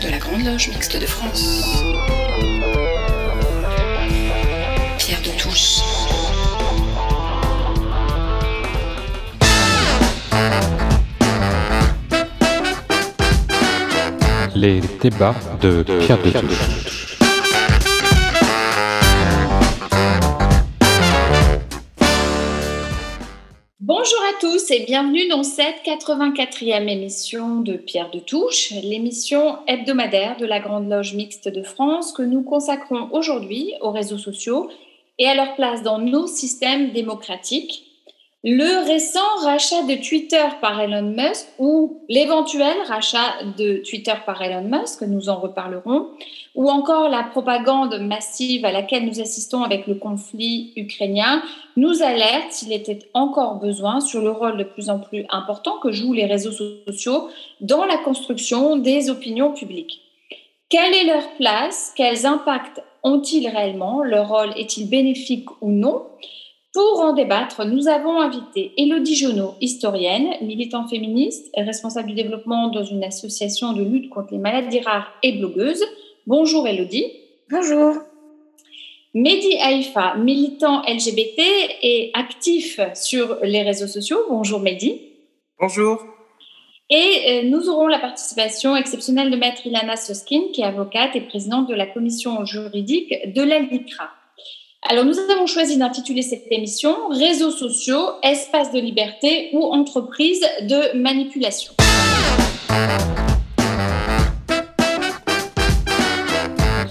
de la Grande Loge Mixte de France. Pierre de Touche. Les débats de Pierre de Touche. Tous et bienvenue dans cette 84e émission de Pierre de Touche, l'émission hebdomadaire de la Grande Loge Mixte de France que nous consacrons aujourd'hui aux réseaux sociaux et à leur place dans nos systèmes démocratiques. Le récent rachat de Twitter par Elon Musk ou l'éventuel rachat de Twitter par Elon Musk, nous en reparlerons, ou encore la propagande massive à laquelle nous assistons avec le conflit ukrainien, nous alerte, s'il était encore besoin, sur le rôle de plus en plus important que jouent les réseaux sociaux dans la construction des opinions publiques. Quelle est leur place? Quels impacts ont-ils réellement? Leur rôle est-il bénéfique ou non? Pour en débattre, nous avons invité Elodie Jonot, historienne, militante féministe, responsable du développement dans une association de lutte contre les maladies rares et blogueuse. Bonjour Elodie. Bonjour. Mehdi Haïfa, militant LGBT et actif sur les réseaux sociaux. Bonjour Mehdi. Bonjour. Et nous aurons la participation exceptionnelle de Maître Ilana Soskin, qui est avocate et présidente de la commission juridique de l'ALDICRA. Alors, nous avons choisi d'intituler cette émission Réseaux sociaux, espace de liberté ou entreprise de manipulation.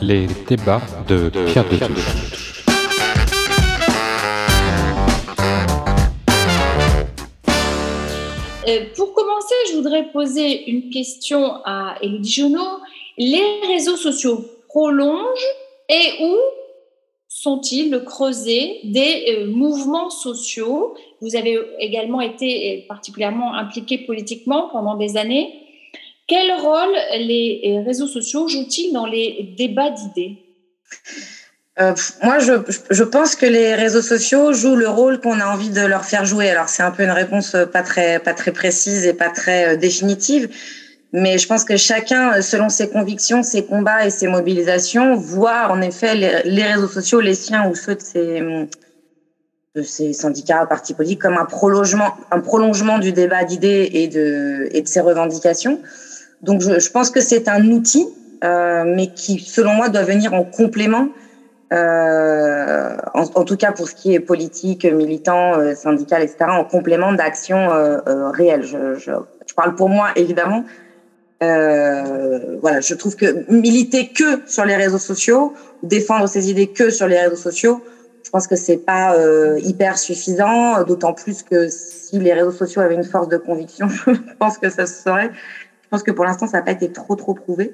Les débats de Pierre de Touche. Euh, pour commencer, je voudrais poser une question à Elodie Jonot. Les réseaux sociaux prolongent et où sont-ils le creuset des euh, mouvements sociaux? Vous avez également été particulièrement impliqué politiquement pendant des années. Quel rôle les euh, réseaux sociaux jouent-ils dans les débats d'idées? Euh, moi, je, je, pense que les réseaux sociaux jouent le rôle qu'on a envie de leur faire jouer. Alors, c'est un peu une réponse pas très, pas très précise et pas très définitive. Mais je pense que chacun, selon ses convictions, ses combats et ses mobilisations, voit en effet les, réseaux sociaux, les siens ou ceux de ses, de ses syndicats, partis politiques, comme un prolongement, un prolongement du débat d'idées et de, et de ses revendications. Donc je, pense que c'est un outil, euh, mais qui, selon moi, doit venir en complément euh, en, tout cas pour ce qui est politique, militant, euh, syndical, etc., en complément d'actions euh, euh, réelles. Je, parle pour moi, évidemment. Euh, voilà, je trouve que militer que sur les réseaux sociaux, défendre ses idées que sur les réseaux sociaux, je pense que c'est pas hyper suffisant. D'autant plus que si les réseaux sociaux avaient une force de conviction, je pense que ça se saurait. Je pense que pour l'instant, ça n'a pas été trop trop prouvé.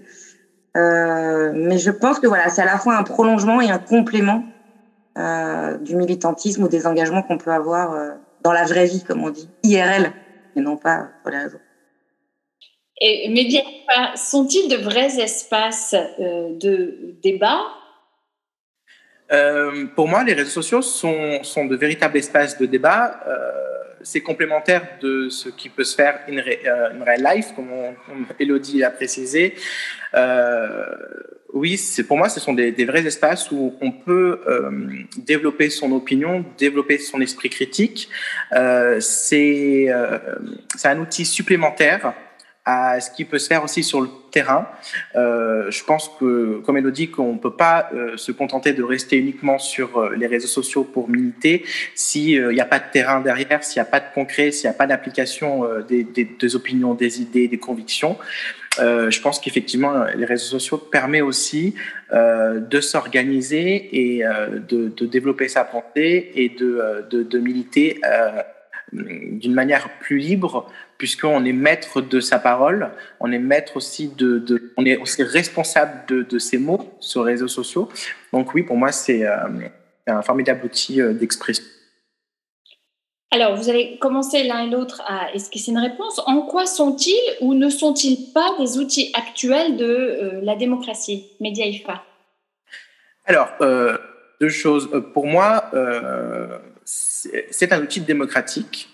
Euh, mais je pense que voilà, c'est à la fois un prolongement et un complément euh, du militantisme ou des engagements qu'on peut avoir euh, dans la vraie vie, comme on dit, IRL, et non pas sur les réseaux. Et, mais bien, sont-ils de vrais espaces de débat Pour moi, les réseaux sociaux sont, sont de véritables espaces de débat c'est complémentaire de ce qui peut se faire in, in real life, comme, on, Elodie l'a précisé. Euh, oui, pour moi, ce sont des, des, vrais espaces où on peut euh, développer son opinion, développer son esprit critique. Euh, c'est euh, un outil supplémentaire à ce qui peut se faire aussi sur le terrain. Euh, je pense que, comme Elodie, qu'on ne peut pas euh, se contenter de rester uniquement sur euh, les réseaux sociaux pour militer s'il n'y a pas de terrain derrière, s'il n'y a pas de concret, s'il n'y a pas d'application des, des, des, opinions, des idées, des convictions. je pense qu'effectivement, les réseaux sociaux permettent aussi de s'organiser et de, de, développer sa pensée et de, de, de militer d'une manière plus libre, puisqu'on est maître de sa parole, on est maître aussi de, de on est aussi responsable de, de, ses mots sur les réseaux sociaux. Donc oui, pour moi, c'est euh, un formidable outil euh, d'expression. Alors, vous allez commencer l'un et l'autre à esquisser une réponse. En quoi sont-ils ou ne sont-ils pas des outils actuels de euh, la démocratie? Média IFA Alors, euh, deux choses. Pour moi, c'est un outil démocratique,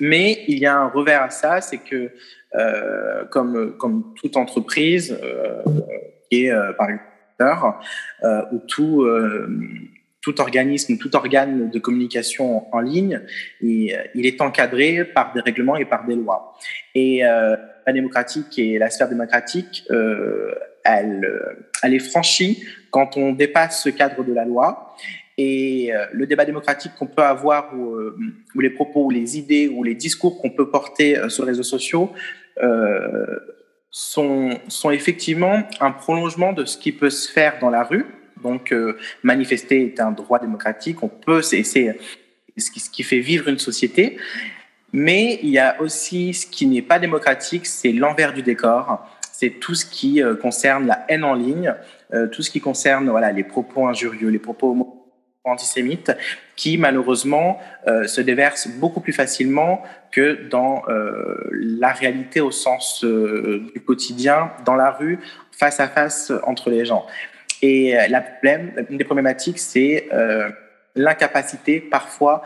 mais il y a un revers à ça, c'est que euh, comme, comme toute entreprise euh, qui est par exemple ou tout, tout organisme, tout organe de communication en ligne, il est encadré par des règlements et par des lois. Et la démocratique et la sphère démocratique, elle, elle est franchie quand on dépasse ce cadre de la loi et euh, le débat démocratique qu'on peut avoir, euh, ou, les propos, ou les idées, ou les discours qu'on peut porter euh, sur les réseaux sociaux sont, effectivement un prolongement de ce qui peut se faire dans la rue. Donc, manifester est un droit démocratique. On peut, c'est ce qui fait vivre une société. Mais il y a aussi ce qui n'est pas démocratique, c'est l'envers du décor. C'est tout ce qui concerne la haine en ligne, tout ce qui concerne les propos injurieux, les propos antisémites qui malheureusement euh, se déversent beaucoup plus facilement que dans euh, la réalité au sens euh, du quotidien, dans la rue, face à face entre les gens. Et la problème, une des problématiques, c'est l'incapacité parfois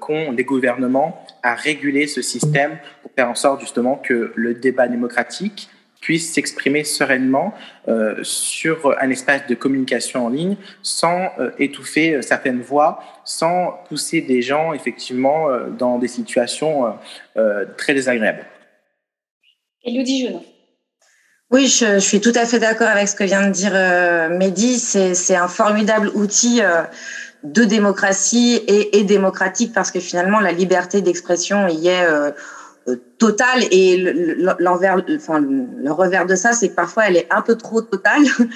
qu'ont les gouvernements à réguler ce système pour faire en sorte justement que le débat démocratique puisse s'exprimer sereinement euh, sur un espace de communication en ligne sans euh, étouffer euh, certaines voix, sans pousser des gens effectivement dans des situations très désagréables. Elodie Jeune. Oui, je, suis tout à fait d'accord avec ce que vient de dire Mehdi. C'est un formidable outil de démocratie et, et, démocratique parce que finalement la liberté d'expression y est euh, totale et l'envers, enfin le revers de ça, c'est que parfois elle est un peu trop totale.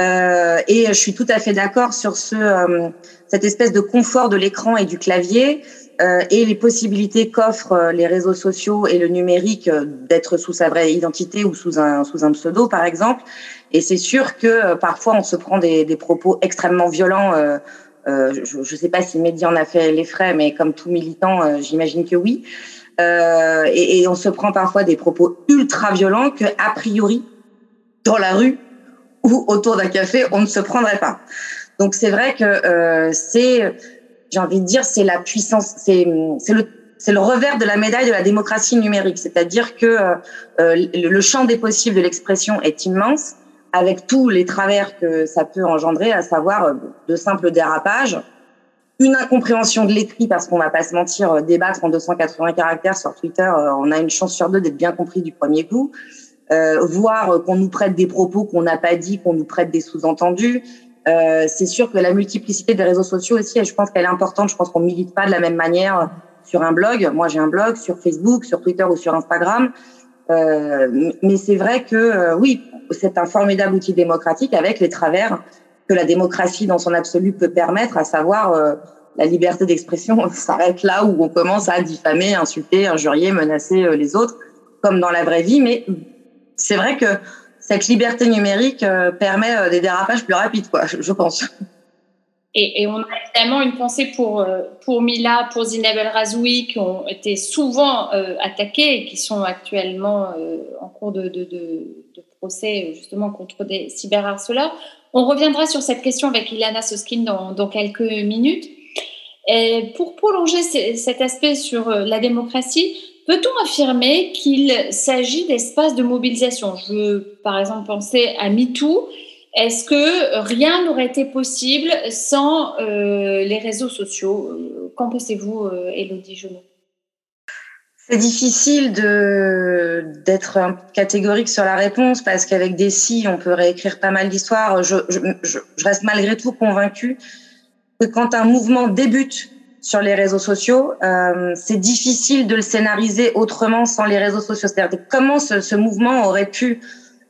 Euh, et je suis tout à fait d'accord sur ce euh, cette espèce de confort de l'écran et du clavier euh, et les possibilités qu'offrent euh, les réseaux sociaux et le numérique d'être sous sa vraie identité ou sous un sous un pseudo par exemple. Et c'est sûr que parfois on se prend des, des propos extrêmement violents. je ne sais pas si Mehdi en a fait les frais, mais comme tout militant, j'imagine que oui. Euh, et, on se prend parfois des propos ultra violents que a priori dans la rue ou autour d'un café on ne se prendrait pas. Donc c'est vrai que euh, c'est, j'ai envie de dire, c'est la puissance, c'est le revers de la médaille de la démocratie numérique, c'est-à-dire que euh, le champ des possibles de l'expression est immense, avec tous les travers que ça peut engendrer, à savoir de simples dérapages, une incompréhension de l'écrit parce qu'on va pas se mentir, euh, débattre en 280 caractères sur Twitter, euh, on a une chance sur deux d'être bien compris du premier coup. Euh, voir qu'on nous prête des propos qu'on n'a pas dit, qu'on nous prête des sous-entendus. Euh, c'est sûr que la multiplicité des réseaux sociaux aussi, je pense qu'elle est importante. Je pense qu'on milite pas de la même manière sur un blog. Moi, j'ai un blog sur Facebook, sur Twitter ou sur Instagram. Euh, mais c'est vrai que oui, c'est un formidable outil démocratique avec les travers que la démocratie dans son absolu peut permettre, à savoir euh, la liberté d'expression s'arrête là où on commence à diffamer, insulter, injurier, menacer euh, les autres, comme dans la vraie vie. Mais c'est vrai que cette liberté numérique euh, permet des dérapages plus rapides, quoi, je pense. Et, on a évidemment une pensée pour, pour Mila, pour Zineb El Razoui, qui ont été souvent attaqués et qui sont actuellement en cours de, de, de, de, procès justement contre des cyberharceleurs. On reviendra sur cette question avec Ilana Soskin dans, quelques minutes. Et pour prolonger cet aspect sur euh, la démocratie, peut-on affirmer qu'il s'agit d'espaces de mobilisation? Je veux par exemple penser à MeToo. Est-ce que rien n'aurait été possible sans euh, les réseaux sociaux? Qu'en pensez-vous, euh, Elodie Genot? C'est difficile de d'être catégorique sur la réponse parce qu'avec des si, on peut réécrire pas mal d'histoires. Je, je, je, reste malgré tout convaincue que quand un mouvement débute sur les réseaux sociaux, euh, c'est difficile de le scénariser autrement sans les réseaux sociaux. C'est-à-dire comment ce, ce, mouvement aurait pu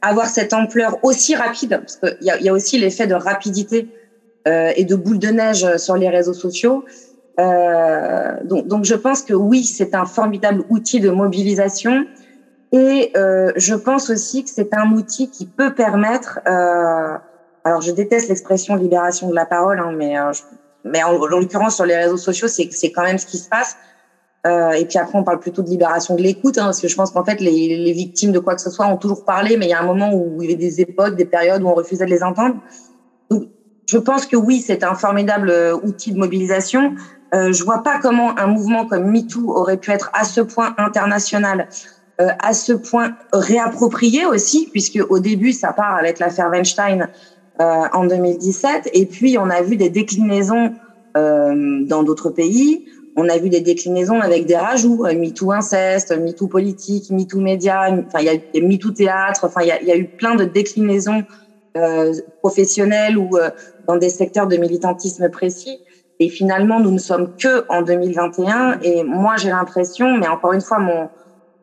avoir cette ampleur aussi rapide, parce qu'il y a, y a aussi l'effet de rapidité euh, et de boule de neige sur les réseaux sociaux. Euh, donc, donc, je pense que oui, c'est un formidable outil de mobilisation. Et euh, je pense aussi que c'est un outil qui peut permettre. Euh, alors, je déteste l'expression libération de la parole, hein, mais euh, mais en, l'occurrence sur les réseaux sociaux, c'est quand même ce qui se passe. Euh, et puis après, on parle plutôt de libération de l'écoute, hein, parce que je pense qu'en fait, les, les, victimes de quoi que ce soit ont toujours parlé, mais il y a un moment où il y avait des époques, des périodes où on refusait de les entendre. Donc, je pense que oui, c'est un formidable euh, outil de mobilisation. Euh, je vois pas comment un mouvement comme MeToo aurait pu être à ce point international à ce point réapproprié aussi, puisque au début, ça part avec l'affaire Weinstein en 2017, et puis on a vu des déclinaisons dans d'autres pays. On a vu des déclinaisons avec des rajouts, MeToo inceste, MeToo politique, MeToo média, enfin il y a MeToo théâtre, enfin il y a, y a, eu plein de déclinaisons euh, professionnelles ou euh, dans des secteurs de militantisme précis. Et finalement, nous ne sommes que en 2021. Et moi, j'ai l'impression, mais encore une fois, mon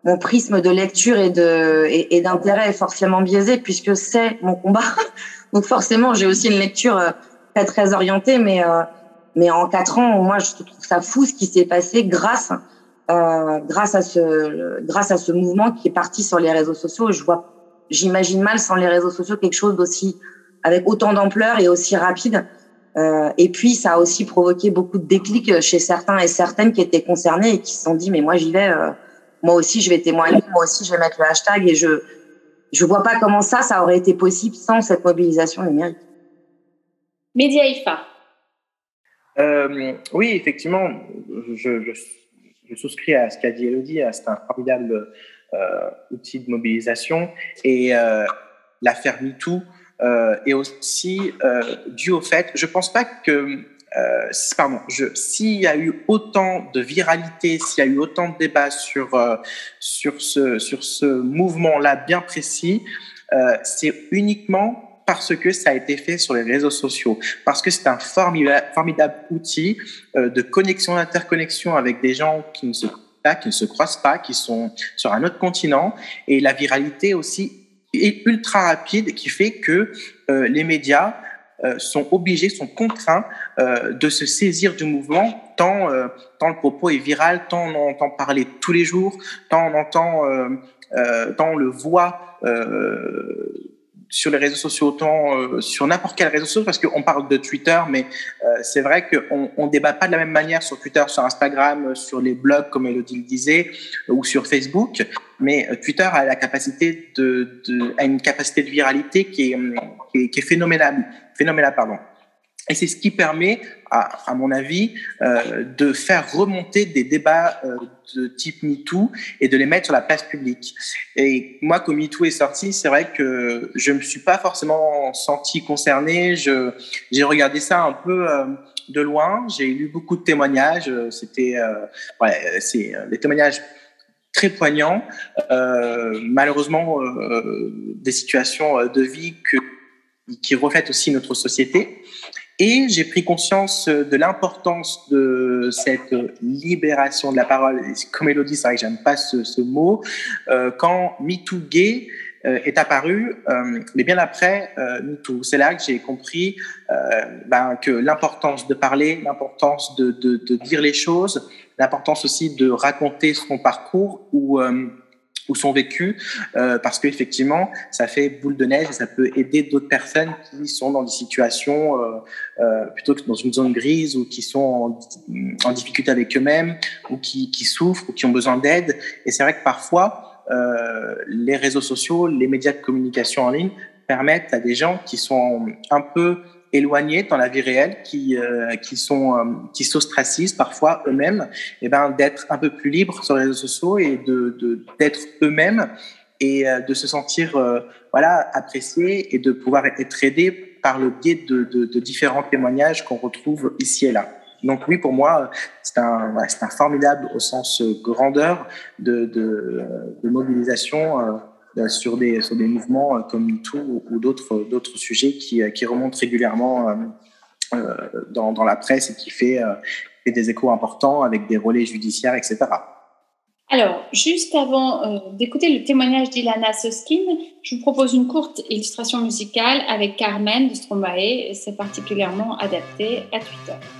mon prisme de lecture et de et, d'intérêt est forcément biaisé puisque c'est mon combat. Donc forcément, j'ai aussi une lecture euh, très très orientée, mais euh, mais en quatre ans, moi, je trouve ça fou ce qui s'est passé grâce, euh, grâce à ce, grâce à ce mouvement qui est parti sur les réseaux sociaux. Je vois, j'imagine mal sans les réseaux sociaux quelque chose d'aussi, avec autant d'ampleur et aussi rapide. Euh, et puis, ça a aussi provoqué beaucoup de déclics chez certains et certaines qui étaient concernés et qui se sont dit, mais moi, j'y vais. Euh, moi aussi, je vais témoigner. Moi aussi, je vais mettre le hashtag et je, je vois pas comment ça, ça aurait été possible sans cette mobilisation numérique. Média IFA, euh, oui, effectivement, je, je, je, souscris à ce qu'a dit Elodie. C'est un formidable euh, outil de mobilisation. Et euh, l'affaire MeToo euh, est aussi euh, due au fait, je pense pas que, euh, pardon, s'il y a eu autant de viralité, s'il y a eu autant de débats sur, sur ce, sur ce mouvement-là bien précis, c'est uniquement parce que ça a été fait sur les réseaux sociaux, parce que c'est un formidable, formidable outil euh, de connexion, d'interconnexion avec des gens qui ne se pas, qui ne se croisent pas, qui sont sur un autre continent, et la viralité aussi est ultra rapide, qui fait que euh, les médias euh, sont obligés, sont contraints euh, de se saisir du mouvement, tant, tant le propos est viral, tant on en entend parler tous les jours, tant on entend, tant on le voit sur les réseaux sociaux, autant euh, sur n'importe quel réseau social, parce qu'on parle de Twitter, mais euh, c'est vrai qu'on on débat pas de la même manière sur Twitter, sur Instagram, sur les blogs, comme Elodie le disait, ou sur Facebook. Mais euh, Twitter a la capacité de, de a une capacité de viralité qui est, qui est, qui est phénoménale, phénoménale, pardon. Et c'est ce qui permet, à, mon avis, euh, de faire remonter des débats euh, de type MeToo et de les mettre sur la place publique. Et moi, quand MeToo est sorti, c'est vrai que je me suis pas forcément senti concerné. J'ai regardé ça un peu euh, de loin. J'ai lu beaucoup de témoignages. C'était, ouais, c'est des témoignages très poignants. malheureusement, des situations de vie que qui reflètent aussi notre société. Et j'ai pris conscience de l'importance de cette libération de la parole. Comme Elodie, c'est vrai que j'aime pas ce, ce mot. Euh, quand MeToo Gay euh, est apparu, euh, mais bien après euh, MeToo, c'est là que j'ai compris euh, ben, que l'importance de parler, l'importance de, de, de, dire les choses, l'importance aussi de raconter son parcours ou ou son vécu, euh, parce qu'effectivement, ça fait boule de neige et ça peut aider d'autres personnes qui sont dans des situations euh, euh, plutôt que dans une zone grise ou qui sont en, en difficulté avec eux-mêmes ou qui, qui, souffrent ou qui ont besoin d'aide. Et c'est vrai que parfois, euh, les réseaux sociaux, les médias de communication en ligne permettent à des gens qui sont un peu éloignés dans la vie réelle, qui euh, qui sont euh, qui s'ostracisent parfois eux-mêmes, et eh ben d'être un peu plus libres sur les réseaux sociaux et de d'être eux-mêmes et euh, de se sentir euh, voilà appréciés et de pouvoir être aidés par le biais de, de, de différents témoignages qu'on retrouve ici et là. Donc oui, pour moi, c'est un, c'est un formidable au sens grandeur de, de, de mobilisation euh, sur des, sur des mouvements euh, comme MeToo ou d'autres, d'autres sujets qui, euh, qui remontent régulièrement dans, dans la presse et qui fait, fait des échos importants avec des relais judiciaires, etc. Alors, juste avant euh, d'écouter le témoignage d'Ilana Soskin, je vous propose une courte illustration musicale avec Carmen de Stromae. C'est particulièrement adapté à Twitter.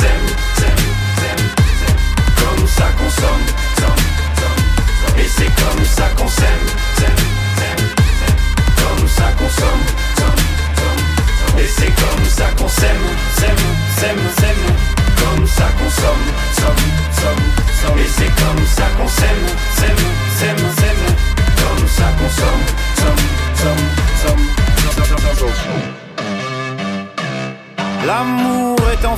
s'aime, comme ça qu'on somme, et c'est comme ça qu'on s'aime, comme ça qu'on et c'est comme ça qu'on s'aime, s'aime, s'aime, s'aime comme ça qu'on somme, somme, somme, somme. Et c'est comme ça qu'on s'aime, s'aime. Comme ça qu'on somme, somme, somme, somme, somme, somme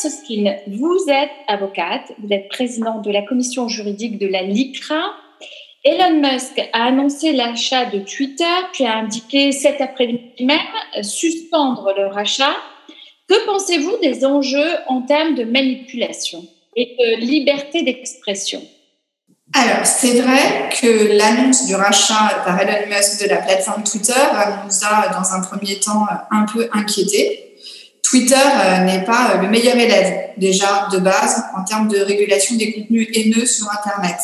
Soskin, vous êtes avocate, vous êtes présidente de la commission juridique de la LICRA. Elon Musk a annoncé l'achat de Twitter, puis a indiqué cet après-midi même suspendre le rachat. Que pensez-vous des enjeux en termes de manipulation et de liberté d'expression? Alors, c'est vrai que l'annonce du rachat par Elon Musk de la plateforme Twitter nous a, dans un premier temps, un peu inquiétés. Twitter euh, n'est pas euh, le meilleur élève, déjà de base, en termes de régulation des contenus haineux sur Internet.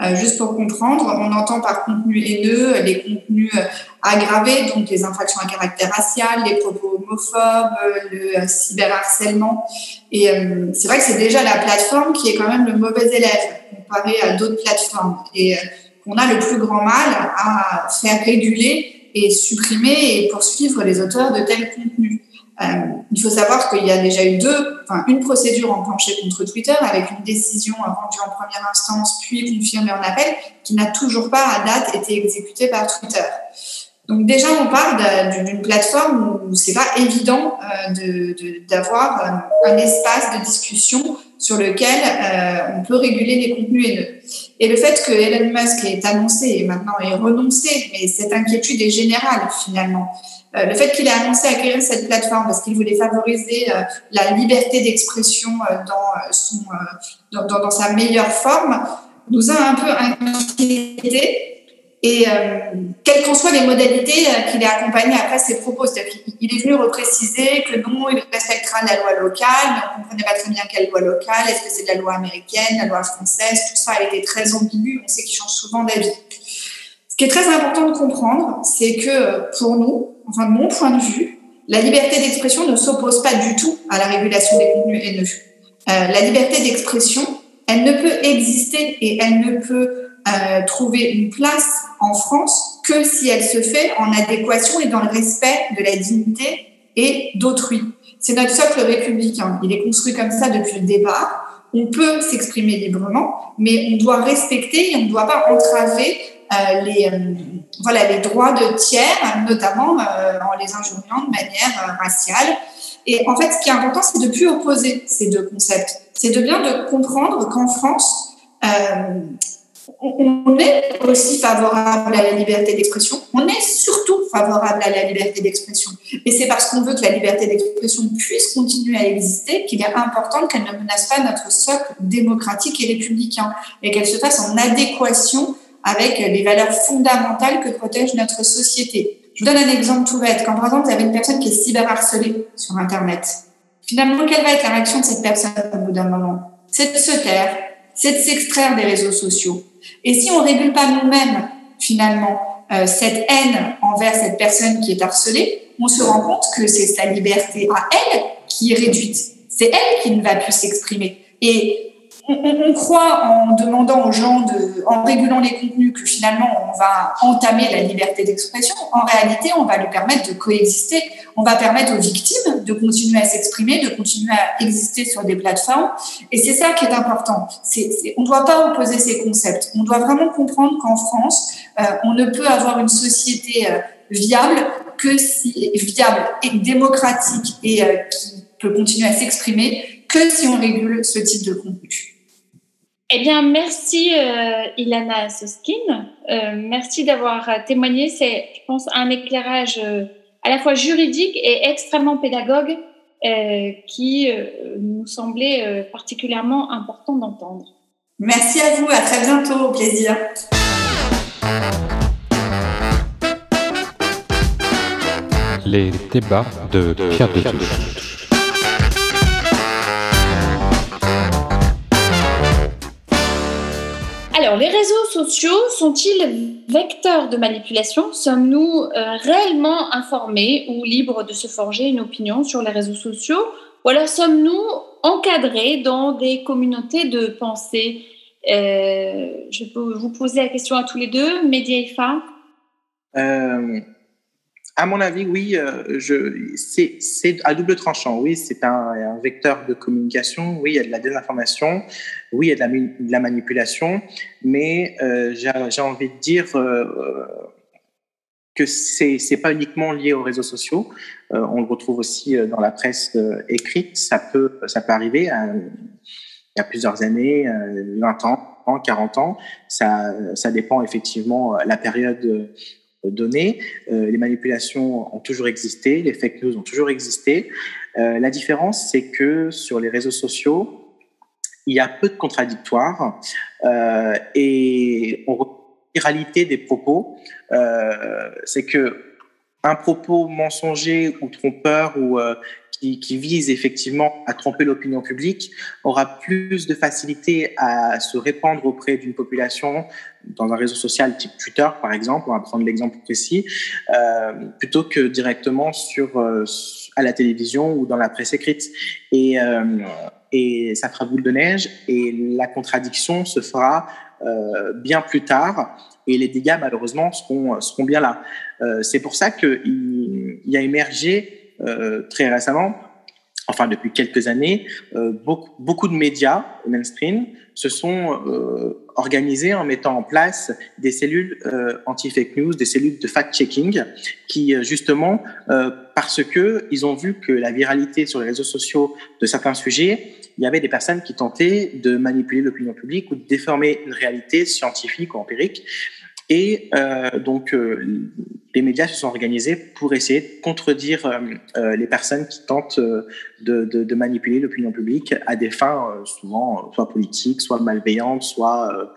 Euh, juste pour comprendre, on entend par contenu haineux les contenus aggravés, donc les infractions à caractère racial, les propos homophobes, le cyberharcèlement. Et c'est vrai que c'est déjà la plateforme qui est quand même le mauvais élève comparé à d'autres plateformes. Et qu'on a le plus grand mal à faire réguler et supprimer et poursuivre les auteurs de tels contenus. Euh, il faut savoir qu'il y a déjà eu deux, enfin une procédure enclenchée contre Twitter avec une décision rendue en première instance puis confirmée en appel qui n'a toujours pas à date été exécutée par Twitter. Donc déjà on parle d'une plateforme où c'est pas évident euh, d'avoir euh, un espace de discussion sur lequel on peut réguler les contenus haineux. Et le fait que Elon Musk ait annoncé et maintenant ait renoncé, mais cette inquiétude est générale finalement. Euh, le fait qu'il ait annoncé acquérir cette plateforme parce qu'il voulait favoriser euh, la liberté d'expression euh, dans, dans, sa meilleure forme nous a un peu inquiétés. Et quelles qu'en soient les modalités qu'il ait accompagnées après ses propos, c'est-à-dire qu'il est venu repréciser que non, il respectera la loi locale, mais on ne comprenait pas très bien quelle loi locale, est-ce que c'est de la loi américaine, la loi française, tout ça a été très ambigu, on sait qu'il change souvent d'avis. Ce qui est très important de comprendre, c'est que pour nous, enfin de mon point de vue, la liberté d'expression ne s'oppose pas du tout à la régulation des contenus haineux. Euh, la liberté d'expression, elle ne peut exister et elle ne peut euh, trouver une place en France que si elle se fait en adéquation et dans le respect de la dignité et d'autrui. C'est notre socle républicain. Il est construit comme ça depuis le départ. On peut s'exprimer librement, mais on doit respecter et on ne doit pas entraver euh, les, euh, voilà, les droits de tiers, notamment euh, en les injuriant de manière raciale. Et en fait, ce qui est important, c'est de plus opposer ces deux concepts. C'est de bien de comprendre qu'en France, on est aussi favorable à la liberté d'expression. On est surtout favorable à la liberté d'expression. Et c'est parce qu'on veut que la liberté d'expression puisse continuer à exister qu'il est important qu'elle ne menace pas notre socle démocratique et républicain et qu'elle se fasse en adéquation avec les valeurs fondamentales que protège notre société. Je vous donne un exemple tout bête. Quand par exemple vous avez une personne qui est cyberharcelée sur Internet, finalement, quelle va être la réaction de cette personne au bout d'un moment? C'est de se taire, c'est de s'extraire des réseaux sociaux. Et si on régule pas nous-mêmes, finalement, euh, cette haine envers cette personne qui est harcelée, on se rend compte que c'est sa liberté à elle qui est réduite. C'est elle qui ne va plus s'exprimer. Et on, croit en demandant aux gens, de, en régulant les contenus, que finalement on va entamer la liberté d'expression. En réalité, on va lui permettre de coexister. On va permettre aux victimes de continuer à s'exprimer, de continuer à exister sur des plateformes. Et c'est ça qui est important. on ne doit pas opposer ces concepts. On doit vraiment comprendre qu'en France, euh, on ne peut avoir une société euh, viable que si viable et démocratique et euh, qui peut continuer à s'exprimer que si on régule ce type de contenu. Eh bien, merci euh, Ilana Soskin. Euh, merci d'avoir témoigné. C'est, je pense, un éclairage euh, à la fois juridique et extrêmement pédagogue euh, qui euh, nous semblait euh, particulièrement important d'entendre. Merci à vous. À très bientôt. Au plaisir. Les débats de Pierre de sociaux sont-ils vecteurs de manipulation? Sommes-nous euh, réellement informés ou libres de se forger une opinion sur les réseaux sociaux? Ou alors sommes-nous encadrés dans des communautés de pensée? Euh, Je peux vous poser la question à tous les deux, Média euh, à mon avis, oui, euh, c'est à double tranchant. Oui, c'est un, vecteur de communication. Oui, il y a de la désinformation. Oui, il y a de la, manipulation. Mais euh, j'ai envie de dire euh, que c'est c'est pas uniquement lié aux réseaux sociaux. On le retrouve aussi dans la presse écrite. Ça peut ça peut arriver. À, il y a plusieurs années, 20 ans, 40 ans. Ça, ça dépend effectivement la période données. Euh, les manipulations ont toujours existé, les fake news ont toujours existé. Euh, la différence, c'est que sur les réseaux sociaux, il y a peu de contradictoires euh, et on viralité des propos. Euh, c'est que un propos mensonger ou trompeur ou euh, qui, qui, vise effectivement à tromper l'opinion publique aura plus de facilité à se répandre auprès d'une population dans un réseau social type Twitter, par exemple, on va prendre l'exemple précis, euh, plutôt que directement sur euh, à la télévision ou dans la presse écrite. Et, euh, et ça fera boule de neige et la contradiction se fera euh, bien plus tard et les dégâts malheureusement seront, seront bien là. Euh, c'est pour ça qu'il il a émergé très récemment enfin depuis quelques années, euh, beaucoup, beaucoup de médias mainstream se sont euh, organisés en mettant en place des cellules euh, anti-fake news, des cellules de fact-checking, qui euh, justement, euh, parce que ils ont vu que la viralité sur les réseaux sociaux de certains sujets, il y avait des personnes qui tentaient de manipuler l'opinion publique ou de déformer une réalité scientifique ou empirique. Et euh, donc, euh, les médias se sont organisés pour essayer de contredire euh, euh les personnes qui tentent euh, de, de, de manipuler l'opinion publique à des fins euh, souvent soit politiques, soit malveillantes, soit,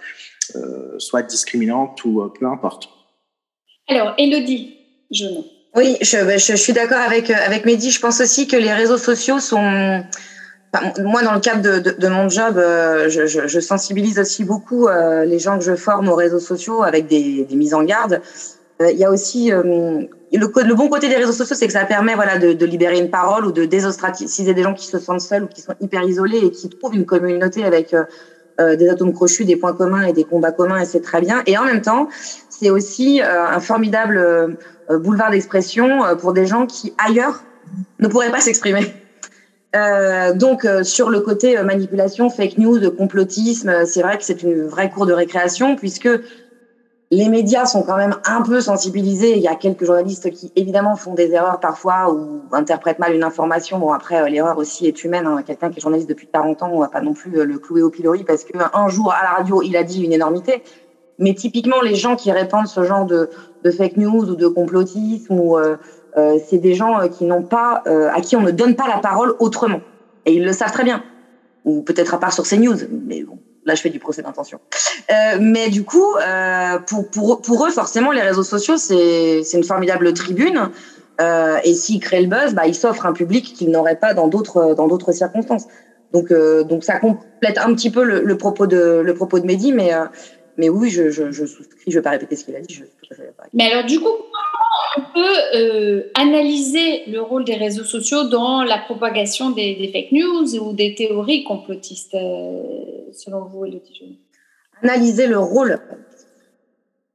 soit discriminantes ou peu importe. Alors, Elodie, je Oui, je, je, je suis d'accord avec, avec Mehdi. Je pense aussi que les réseaux sociaux sont moi, dans le cadre de, de, de mon job, euh, je, je, je, sensibilise aussi beaucoup euh, les gens que je forme aux réseaux sociaux avec des, des mises en garde. Euh, il y a aussi euh, le, le, bon côté des réseaux sociaux, c'est que ça permet voilà de, de, libérer une parole ou de désostratiser des gens qui se sentent seuls ou qui sont hyper isolés et qui trouvent une communauté avec euh, des atomes crochus, des points communs et des combats communs, et c'est très bien. Et en même temps, c'est aussi un formidable boulevard d'expression pour des gens qui ailleurs ne pourraient pas s'exprimer. Euh, donc euh, sur le côté euh, manipulation, fake news, complotisme, euh, c'est vrai que c'est une vraie cour de récréation puisque les médias sont quand même un peu sensibilisés. Il y a quelques journalistes qui évidemment font des erreurs parfois ou interprètent mal une information. Bon après l'erreur aussi est humaine. Hein. Quelqu'un qui est journaliste depuis 40 ans, on va pas non plus le clouer au pilori parce qu'un jour à la radio il a dit une énormité. Mais typiquement les gens qui répandent ce genre de, de fake news ou de complotisme ou euh, euh, c'est des gens euh, qui n'ont pas, euh, à qui on ne donne pas la parole autrement. Et ils le savent très bien. Ou peut-être à part sur CNews, mais bon, là je fais du procès d'intention. Euh, mais du coup, euh, pour, pour, eux, forcément, les réseaux sociaux, c'est une formidable tribune. Euh, et s'ils créent le buzz, bah, ils s'offrent un public qu'ils n'auraient pas dans d'autres circonstances. Donc, donc ça complète un petit peu le, propos de le propos de Mehdi, mais mais oui, je, je, je souscris. Je vais pas répéter ce qu'il a dit. Mais alors, du coup, on peut analyser le rôle des réseaux sociaux dans la propagation des, fake news ou des théories complotistes, selon vous, Elodie Analyser le rôle.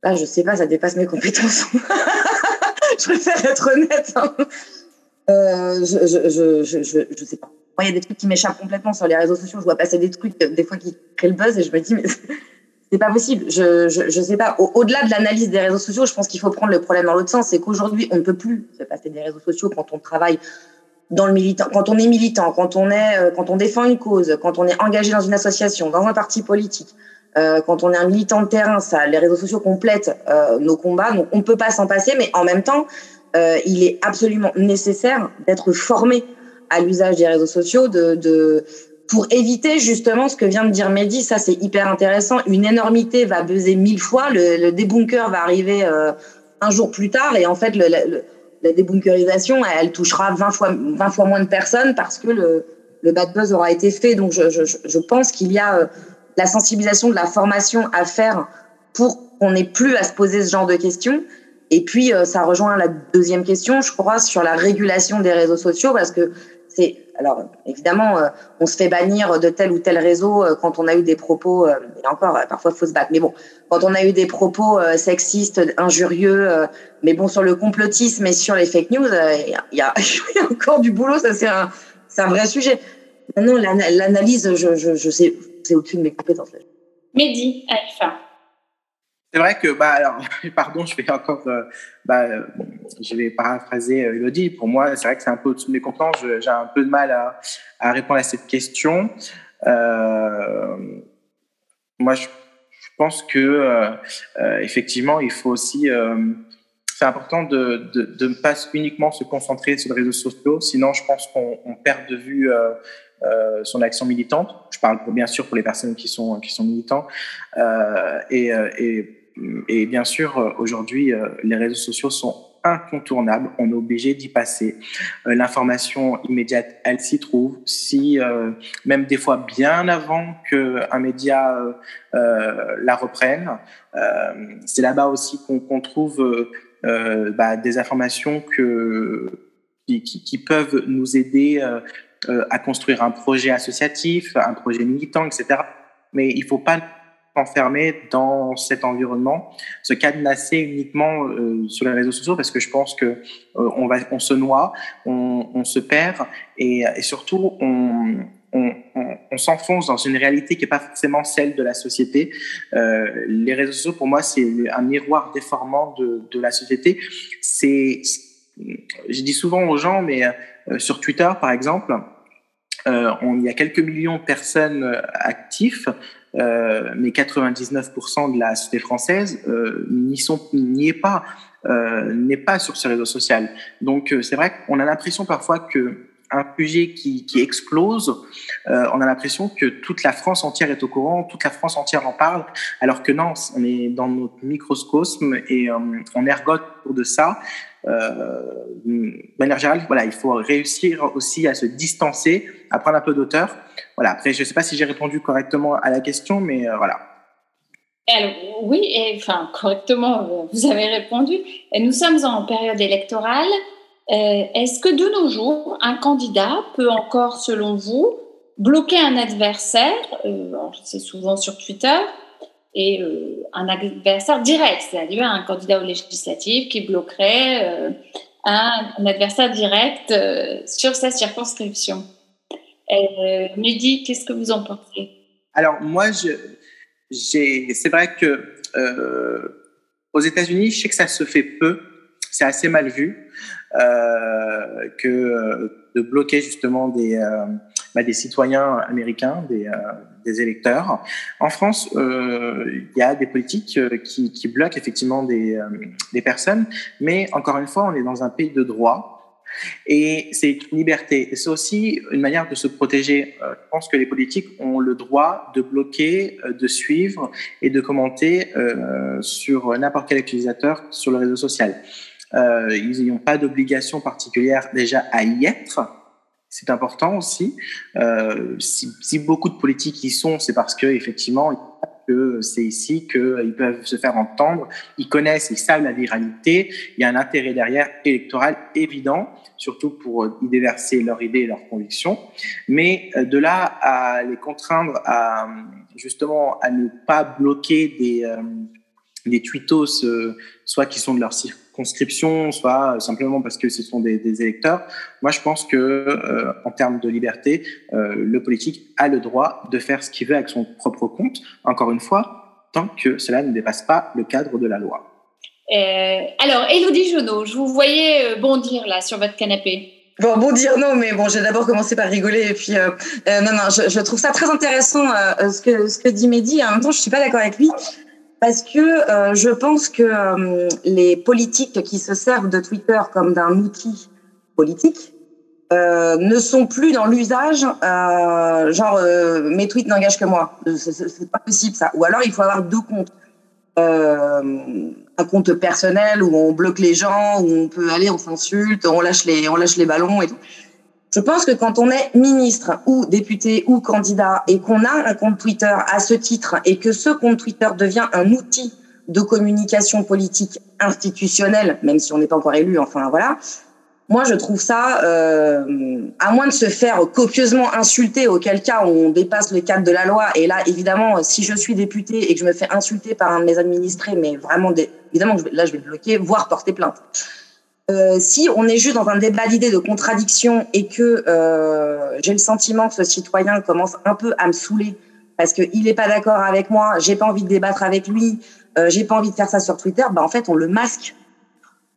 Là, je sais pas, ça dépasse mes compétences. je préfère être honnête. Hein. Euh, je, je, sais pas. Il y a des trucs qui m'échappent complètement sur les réseaux sociaux. Je vois passer des trucs, des fois, qui créent le buzz et je me dis, mais c'est pas possible. Je, je, je sais pas. Au-delà de l'analyse des réseaux sociaux, je pense qu'il faut prendre le problème dans l'autre sens. C'est qu'aujourd'hui, on ne peut plus se passer des réseaux sociaux quand on travaille dans le militant, quand on est militant, quand on est, euh, quand on défend une cause, quand on est engagé dans une association, dans un parti politique. Euh, quand on est un militant de terrain, ça, les réseaux sociaux complètent euh, nos combats, donc on ne peut pas s'en passer, mais en même temps, euh, il est absolument nécessaire d'être formé à l'usage des réseaux sociaux, de, de, pour éviter justement ce que vient de dire Mehdi, ça c'est hyper intéressant, une énormité va buzzer mille fois, le, le débunker va arriver euh, un jour plus tard, et en fait, le, le, la débunkerisation, elle, touchera 20 fois, 20 fois moins de personnes parce que le, le bad buzz aura été fait. Donc je, je, je pense qu'il y a la sensibilisation de la formation à faire pour qu'on n'ait plus à se poser ce genre de questions. Et puis, euh, ça rejoint la deuxième question, je crois, sur la régulation des réseaux sociaux, parce que c'est, alors évidemment, euh, on se fait bannir de tel ou tel réseau euh, quand on a eu des propos, et encore, parfois, faut se battre, mais bon, quand on a eu des propos sexistes, injurieux, mais bon, sur le complotisme et sur les fake news, il y, a, encore du boulot, ça c'est un, un vrai sujet. Maintenant, l'analyse, je sais, c'est au-dessus de mes compétences. Mehdi, Alpha. C'est vrai que, bah, alors, pardon, je vais encore, euh, bah, je vais paraphraser euh, Elodie. Pour moi, c'est vrai que c'est un peu au-dessus de. J'ai un peu de mal à, à répondre à cette question. Euh, moi, je, pense que, euh, euh, effectivement, il faut aussi, c'est important de, de, de, ne pas uniquement se concentrer sur les réseaux sociaux. Sinon, je pense qu'on perd de vue euh, son action militante. Je parle bien sûr pour les personnes qui sont, qui sont militants. Euh, euh, et, et, bien sûr, aujourd'hui, euh, les réseaux sociaux sont incontournables. On est obligé d'y passer. L'information immédiate, elle s'y trouve. Si, même des fois bien avant qu'un média la reprenne, c'est là-bas aussi qu'on trouve bah, des informations que, qui, peuvent nous aider euh, à construire un projet associatif, un projet militant, etc. Mais il ne faut pas s'enfermer dans cet environnement, se cadenasser uniquement euh, sur les réseaux sociaux parce que je pense que euh, on va, on se noie, on, on se perd et, et surtout on, on, on, s'enfonce dans une réalité qui n'est pas forcément celle de la société. Euh, les réseaux sociaux, pour moi, c'est un miroir déformant de, de la société. C'est, je dis souvent aux gens, mais euh, sur Twitter, par exemple, euh, on, il y a quelques millions de personnes euh, actives, euh, mais 99% de la société française euh, n'y est pas euh, n'est pas sur ce réseau social. Donc c'est vrai qu'on a l'impression parfois que un sujet qui, explose, on a l'impression que toute la France entière est au courant, toute la France entière en parle, alors que non, on est dans notre microcosme et on ergote autour de ça. Euh, de manière générale, voilà, il faut réussir aussi à se distancer, à prendre un peu d'auteur. Voilà. Après, je ne sais pas si j'ai répondu correctement à la question, mais euh, voilà. Alors, oui, et, enfin, correctement, vous avez répondu. Nous sommes en période électorale. Euh, est-ce que de nos jours, un candidat peut encore, selon vous, bloquer un adversaire euh, C'est souvent sur Twitter. Et euh, un adversaire direct, c'est-à-dire un candidat au législatif qui bloquerait un, adversaire direct sur sa circonscription? Euh, qu'est-ce que vous en pensez? Alors, moi, c'est vrai que aux États-Unis, je sais que ça se fait peu, c'est assez mal vu euh, que euh, de bloquer justement des, euh, bah, citoyens américains, des, électeurs. En France, il y a des politiques qui, bloquent effectivement des personnes, mais encore une fois, on est dans un pays de droit. Et c'est une liberté. C'est aussi une manière de se protéger. Je pense que les politiques ont le droit de bloquer, de suivre et de commenter sur n'importe quel utilisateur sur le réseau social. Euh, ils n'ont pas d'obligation particulière déjà à y être. c'est important aussi. Euh, si, si, beaucoup de politiques y sont, c'est parce que effectivement c'est ici qu'ils peuvent se faire entendre. Ils connaissent, ils savent la viralité. Il y a un intérêt derrière électoral évident, surtout pour y déverser leurs idées et leurs convictions. Mais euh, de là à les contraindre à justement à ne pas bloquer des euh, des tweetos, euh, soit qui sont de leur circonscription, soit simplement parce que ce sont des, des électeurs. Moi, je pense que euh, en termes de liberté, euh, le politique a le droit de faire ce qu'il veut avec son propre compte. Encore une fois, tant que cela ne dépasse pas le cadre de la loi. Euh, alors, Elodie Jonot, je vous voyais bondir là sur votre canapé. Bon, bondir non, mais bon, j'ai d'abord commencé par rigoler et puis euh, non, non, je, je, trouve ça très intéressant ce que ce que dit Mehdi. En même temps, je suis pas d'accord avec lui parce que euh, je pense que euh, les politiques qui se servent de Twitter comme d'un outil politique euh, ne sont plus dans l'usage, genre mes tweets n'engagent que moi. C'est pas possible ça. Ou alors il faut avoir deux comptes. un compte personnel où on bloque les gens, où on peut aller, on s'insulte, on lâche les, on lâche les ballons et tout. Je pense que quand on est ministre ou député ou candidat et qu'on a un compte Twitter à ce titre et que ce compte Twitter devient un outil de communication politique institutionnelle, même si on n'est pas encore élu, enfin voilà, moi je trouve ça, euh, à moins de se faire copieusement insulter, auquel cas on dépasse le cadre de la loi, et là évidemment, si je suis député et que je me fais insulter par un de mes administrés, mais vraiment, évidemment, là je vais bloquer, voire porter plainte. Euh, si on est juste dans un débat d'idées, de contradiction et que euh, j'ai le sentiment que ce citoyen commence un peu à me saouler parce qu'il n'est pas d'accord avec moi, j'ai pas envie de débattre avec lui, euh, j'ai pas envie de faire ça sur Twitter, bah en fait on le masque.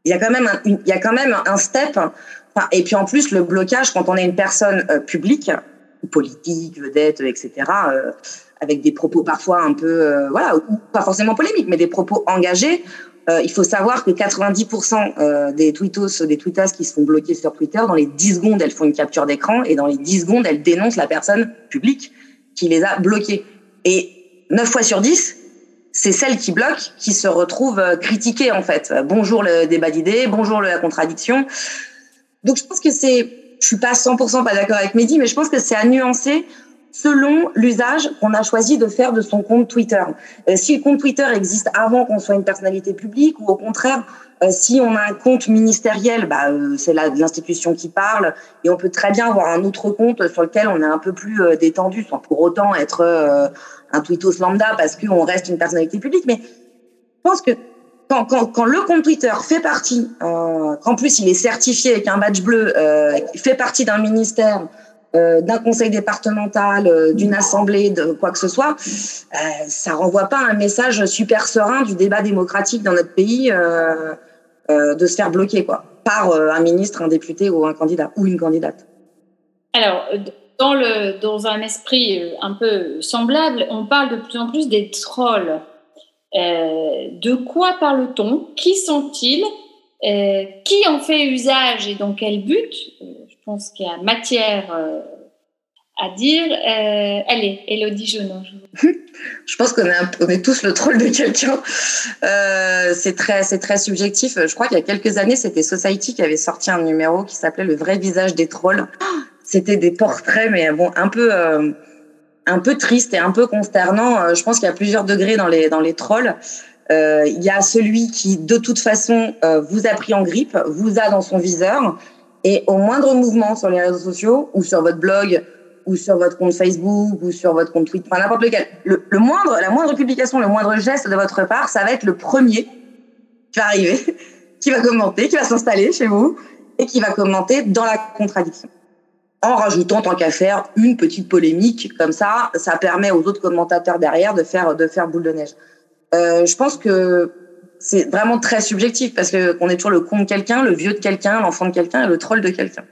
Il y a quand même un, il y a quand même un step. Enfin, et puis en plus le blocage quand on est une personne euh, publique, politique, vedette, etc. Euh, avec des propos parfois un peu, voilà, ou pas forcément polémiques, mais des propos engagés. Euh, il faut savoir que 90% euh, des tweetos, des tweetas qui se font bloquer sur Twitter, dans les 10 secondes, elles font une capture d'écran et dans les 10 secondes, elles dénoncent la personne publique qui les a bloqués. Et 9 fois sur 10, c'est celle qui bloque qui se retrouve euh, critiquée en fait. Bonjour le débat d'idées, bonjour la contradiction. Donc je pense que c'est, je suis pas 100% pas d'accord avec Mehdi, mais je pense que c'est à nuancer selon l'usage qu'on a choisi de faire de son compte Twitter. Euh, si le compte Twitter existe avant qu'on soit une personnalité publique ou au contraire, euh, si on a un compte ministériel, bah, euh, c'est l'institution qui parle et on peut très bien avoir un autre compte sur lequel on est un peu plus détendu sans pour autant être un tweetos lambda parce qu'on reste une personnalité publique. Mais je pense que quand, quand, le compte Twitter fait partie, qu'en plus il est certifié avec un badge bleu, fait partie d'un ministère, euh, d'un conseil départemental, euh, d'une assemblée, de quoi que ce soit, euh, ça renvoie pas un message super serein du débat démocratique dans notre pays euh, de se faire bloquer quoi, par un ministre, un député ou un candidat ou une candidate. Alors, dans, le, dans un esprit un peu semblable, on parle de plus en plus des trolls. de quoi parle-t-on? Qui sont-ils? Qui en fait usage et dans quel but? Pense qu'il y a matière euh, à dire. Euh, allez, Elodie Jonot. Je pense qu'on est, tous le troll de quelqu'un. Euh, c'est très, très subjectif. Je crois qu'il y a quelques années, c'était Society qui avait sorti un numéro qui s'appelait Le vrai visage des trolls. C'était des portraits, mais bon, un peu, euh, un peu triste et un peu consternant. Je pense qu'il y a plusieurs degrés dans les, dans les trolls. Il y a celui qui, de toute façon, vous a pris en grippe, vous a dans son viseur et au moindre mouvement sur les réseaux sociaux ou sur votre blog ou sur votre compte Facebook ou sur votre compte Twitter, enfin n'importe lequel, le, moindre, la moindre publication, le moindre geste de votre part, ça va être le premier qui va arriver, qui va commenter, qui va s'installer chez vous et qui va commenter dans la contradiction. En rajoutant tant qu'à faire une petite polémique comme ça, ça permet aux autres commentateurs derrière de faire de faire boule de neige. Euh, je pense que c'est vraiment très subjectif parce que qu'on est toujours le con de quelqu'un, le vieux de quelqu'un, l'enfant de quelqu'un et le troll de quelqu'un.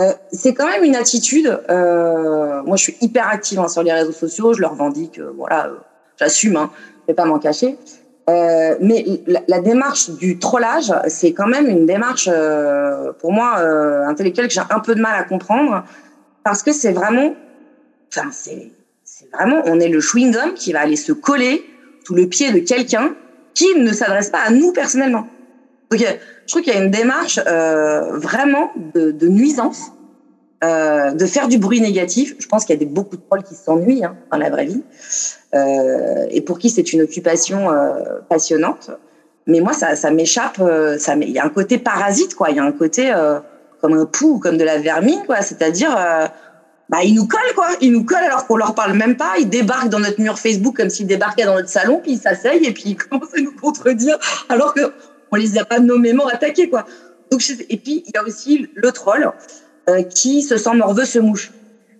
Euh, c'est quand même une attitude. Euh, moi, je suis hyper active hein, sur les réseaux sociaux. Je leur revendique, euh, voilà, euh, j'assume, hein, je vais pas m'en cacher. Mais la, la, démarche du trollage, c'est quand même une démarche pour moi intellectuelle que j'ai un peu de mal à comprendre parce que c'est vraiment, enfin, c'est vraiment, on est le chewing gum qui va aller se coller sous le pied de quelqu'un qui ne s'adresse pas à nous personnellement. Donc, je trouve qu'il y a une démarche euh, vraiment de, nuisance euh, de faire du bruit négatif. Je pense qu'il y a des, beaucoup de trolls qui s'ennuient hein, dans la vraie vie euh, et pour qui c'est une occupation passionnante. Mais moi, ça, ça m'échappe. Ça, il y a un côté parasite, quoi. Il y a un côté comme un pou, comme de la vermine, quoi. C'est-à-dire, bah, ils nous collent, quoi. Ils nous collent alors qu'on leur parle même pas. Ils débarquent dans notre mur Facebook comme s'ils débarquaient dans notre salon, puis ils s'asseyent et puis ils commencent à nous contredire alors que on les a pas nommément attaqués, quoi. Donc, et puis il y a aussi le troll euh, qui se sent morveux se mouche.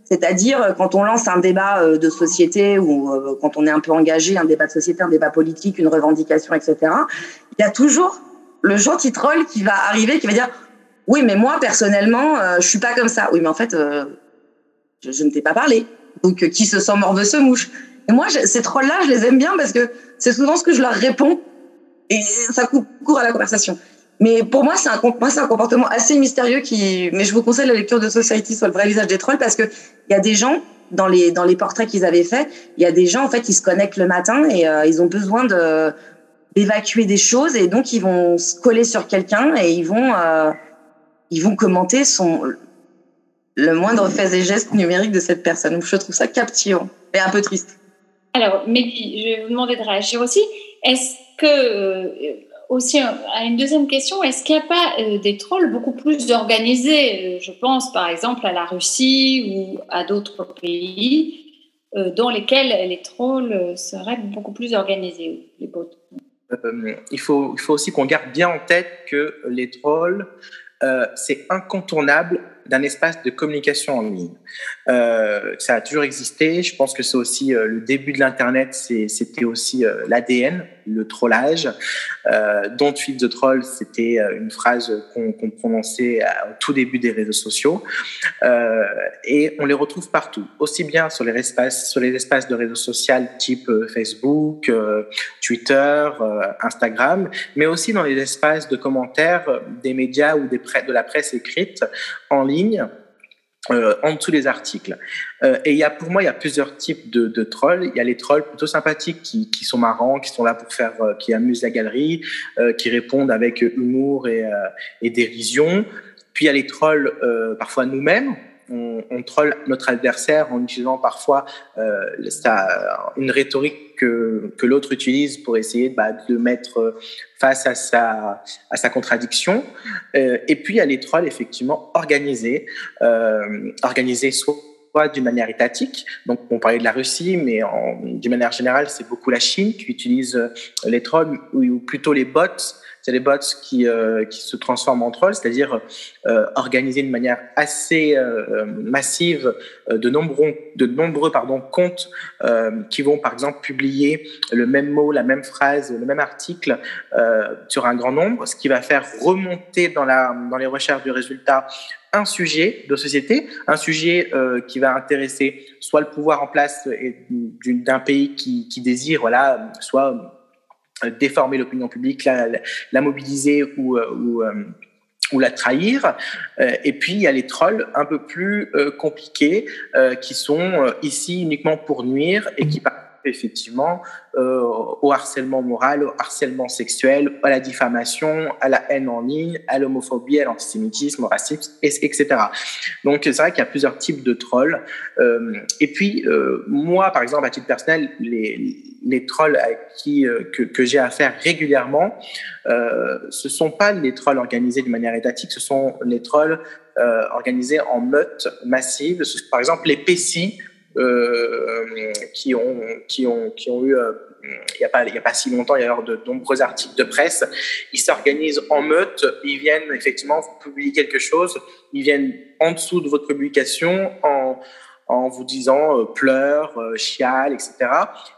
C'est-à-dire euh, quand on lance un débat euh, de société ou euh, quand on est un peu engagé, un débat de société, un débat politique, une revendication, etc. Il y a toujours le gentil troll qui va arriver, qui va dire oui, mais moi personnellement, euh, je suis pas comme ça. Oui, mais en fait, euh, je, ne t'ai pas parlé. Donc, euh, qui se sent morveux se mouche? Et moi, ces trolls-là, je les aime bien parce que c'est souvent ce que je leur réponds et ça coupe court à la conversation. Mais pour moi, c'est un, un comportement assez mystérieux qui, mais je vous conseille la lecture de Society sur le vrai visage des trolls parce que il y a des gens dans les, dans les portraits qu'ils avaient faits, il y a des gens, en fait, qui se connectent le matin et euh, ils ont besoin de, d'évacuer des choses et donc ils vont se coller sur quelqu'un et ils vont, euh, ils vont commenter son, le moindre fait et geste numérique de cette personne. Donc, je trouve ça captivant et un peu triste. Alors, Mehdi, je vais vous demander de réagir aussi. Est-ce que, euh, aussi, euh, à une deuxième question, est-ce qu'il n'y a pas euh, des trolls beaucoup plus organisés Je pense par exemple à la Russie ou à d'autres pays euh, dans lesquels les trolls seraient beaucoup plus organisés. Les bots. Euh, il, faut, il faut aussi qu'on garde bien en tête que les trolls, euh, c'est incontournable d'un espace de communication en ligne. Euh, ça a toujours existé. Je pense que c'est aussi euh, le début de l'Internet, c'était aussi euh, l'ADN, le trollage. Don't feed the troll, c'était une phrase qu'on prononçait au tout début des réseaux sociaux. Et on les retrouve partout, aussi bien sur les espaces, sur les espaces de réseaux sociaux type Facebook, Twitter, Instagram, mais aussi dans les espaces de commentaires des médias ou de la presse écrite en ligne, euh, en dessous des articles. Euh, et il y a, pour moi, il y a plusieurs types de, trolls. Il y a les trolls plutôt sympathiques qui, sont marrants, qui sont là pour faire, euh, qui amusent la galerie, euh, qui répondent avec humour et, dérision. Puis il y a les trolls, parfois nous-mêmes. On, troll notre adversaire en utilisant parfois une rhétorique que, l'autre utilise pour essayer bah, de mettre face à sa, contradiction. Euh, et puis il y a les trolls effectivement organisés, euh, organisés soit d'une manière étatique. Donc, on parlait de la Russie, mais d'une manière générale, c'est beaucoup la Chine qui utilise euh, les trolls, ou plutôt les bots. C'est les bots qui, euh, qui se transforment en trolls, c'est-à-dire euh, organisés d'une manière assez euh, massive euh, de nombreux, de nombreux pardon, comptes euh, qui vont, par exemple, publier le même mot, la même phrase, le même article euh, sur un grand nombre, ce qui va faire remonter dans, la, dans les recherches du résultat un sujet de société, un sujet euh, qui va intéresser soit le pouvoir en place d'un pays qui, qui désire, voilà, soit euh, déformer l'opinion publique, la, mobiliser ou, euh, euh, ou la trahir. Euh, et puis il y a les trolls un peu plus compliqués qui sont ici uniquement pour nuire et qui participent effectivement euh, au harcèlement moral, au harcèlement sexuel, à la diffamation, à la haine en ligne, à l'homophobie, à l'antisémitisme, au racisme, et- etc. Donc c'est vrai qu'il y a plusieurs types de trolls. Euh, et puis euh, moi, par exemple, à titre personnel, les, les trolls à qui euh, que, que j'ai affaire régulièrement, euh, ce sont pas les trolls organisés de manière étatique, ce sont les trolls euh, organisés en meute massive. Par exemple, les euh, qui ont qui ont qui ont eu euh, il y a pas il y a pas si longtemps il y a eu de nombreux articles de presse ils s'organisent en meute ils viennent effectivement vous publiez quelque chose ils viennent en dessous de votre publication en en vous disant euh, pleure, euh, chiale, etc.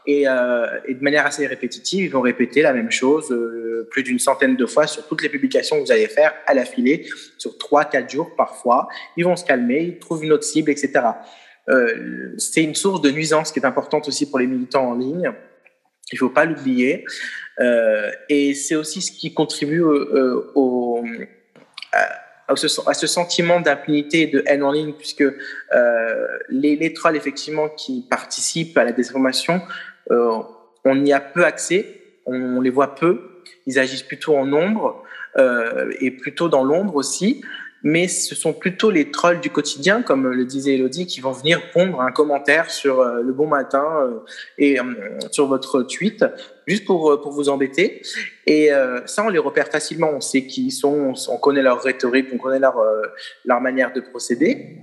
Et, euh, et de manière assez répétitive, ils vont répéter la même chose euh, plus d'une centaine de fois sur toutes les publications que vous allez faire à l'affilée, sur trois, quatre jours parfois. Ils vont se calmer, ils trouvent une autre cible, etc. Euh, c'est une source de nuisance qui est importante aussi pour les militants en ligne. Il faut pas l'oublier. Euh, et c'est aussi ce qui contribue euh, à, ce, sentiment d'impunité et de haine en ligne, puisque les, les trolls, effectivement, qui participent à la désinformation, on y a peu accès, on les voit peu, ils agissent plutôt en nombre et plutôt dans l'ombre aussi. Mais ce sont plutôt les trolls du quotidien, comme le disait Elodie, qui vont venir pondre un commentaire sur euh, le bon matin euh, et euh, sur votre tweet, juste pour, pour vous embêter. Et ça, on les repère facilement. On sait qui ils sont, on, connaît leur rhétorique, on connaît leur, leur manière de procéder.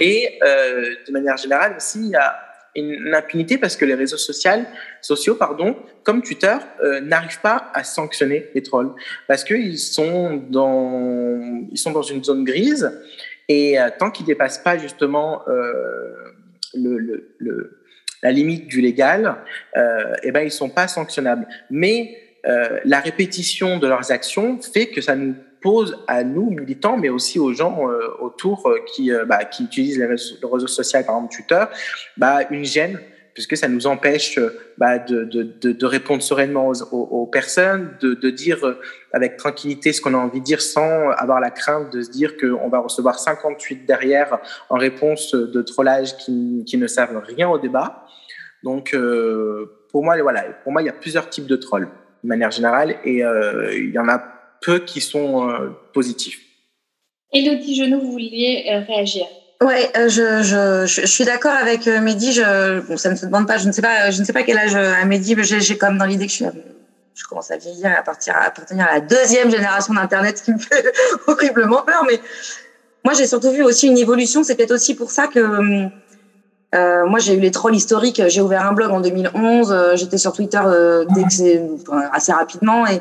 Et de manière générale aussi, il y a une impunité parce que les réseaux sociaux, sociaux, pardon, comme Twitter, euh, n'arrivent pas à sanctionner les trolls parce qu'ils sont dans, ils sont dans une zone grise et euh, tant qu'ils dépassent pas justement euh, le, la limite du légal, euh, eh ben ils sont pas sanctionnables. Mais euh, la répétition de leurs actions fait que ça nous pose à nous, militants, mais aussi aux gens euh, autour euh, qui, euh, bah, qui utilisent les réseaux, le réseau social, par exemple Twitter, bah, une gêne puisque ça nous empêche bah, de, répondre sereinement aux, personnes, de, dire avec tranquillité ce qu'on a envie de dire sans avoir la crainte de se dire qu'on va recevoir 58 derrière en réponse de trollage qui, ne servent rien au débat. Donc, pour moi, voilà, pour moi, il y a plusieurs types de trolls de manière générale et il y en a peu qui sont euh, positifs. Elodie Genoux, vous vouliez euh, réagir Ouais, euh, je, je, je, suis d'accord avec Mehdi. Je, bon, ça ne se demande pas. Je ne sais pas, je ne sais pas quel âge à Mehdi, mais j'ai comme dans l'idée que je suis, je commence à vieillir, à partir, à appartenir à la deuxième génération d'internet, ce qui me fait horriblement peur. Mais moi, j'ai surtout vu aussi une évolution. C'est peut-être aussi pour ça que euh, moi, j'ai eu les trolls historiques. J'ai ouvert un blog en 2011. J'étais sur Twitter euh, dès que c'est, enfin, assez rapidement et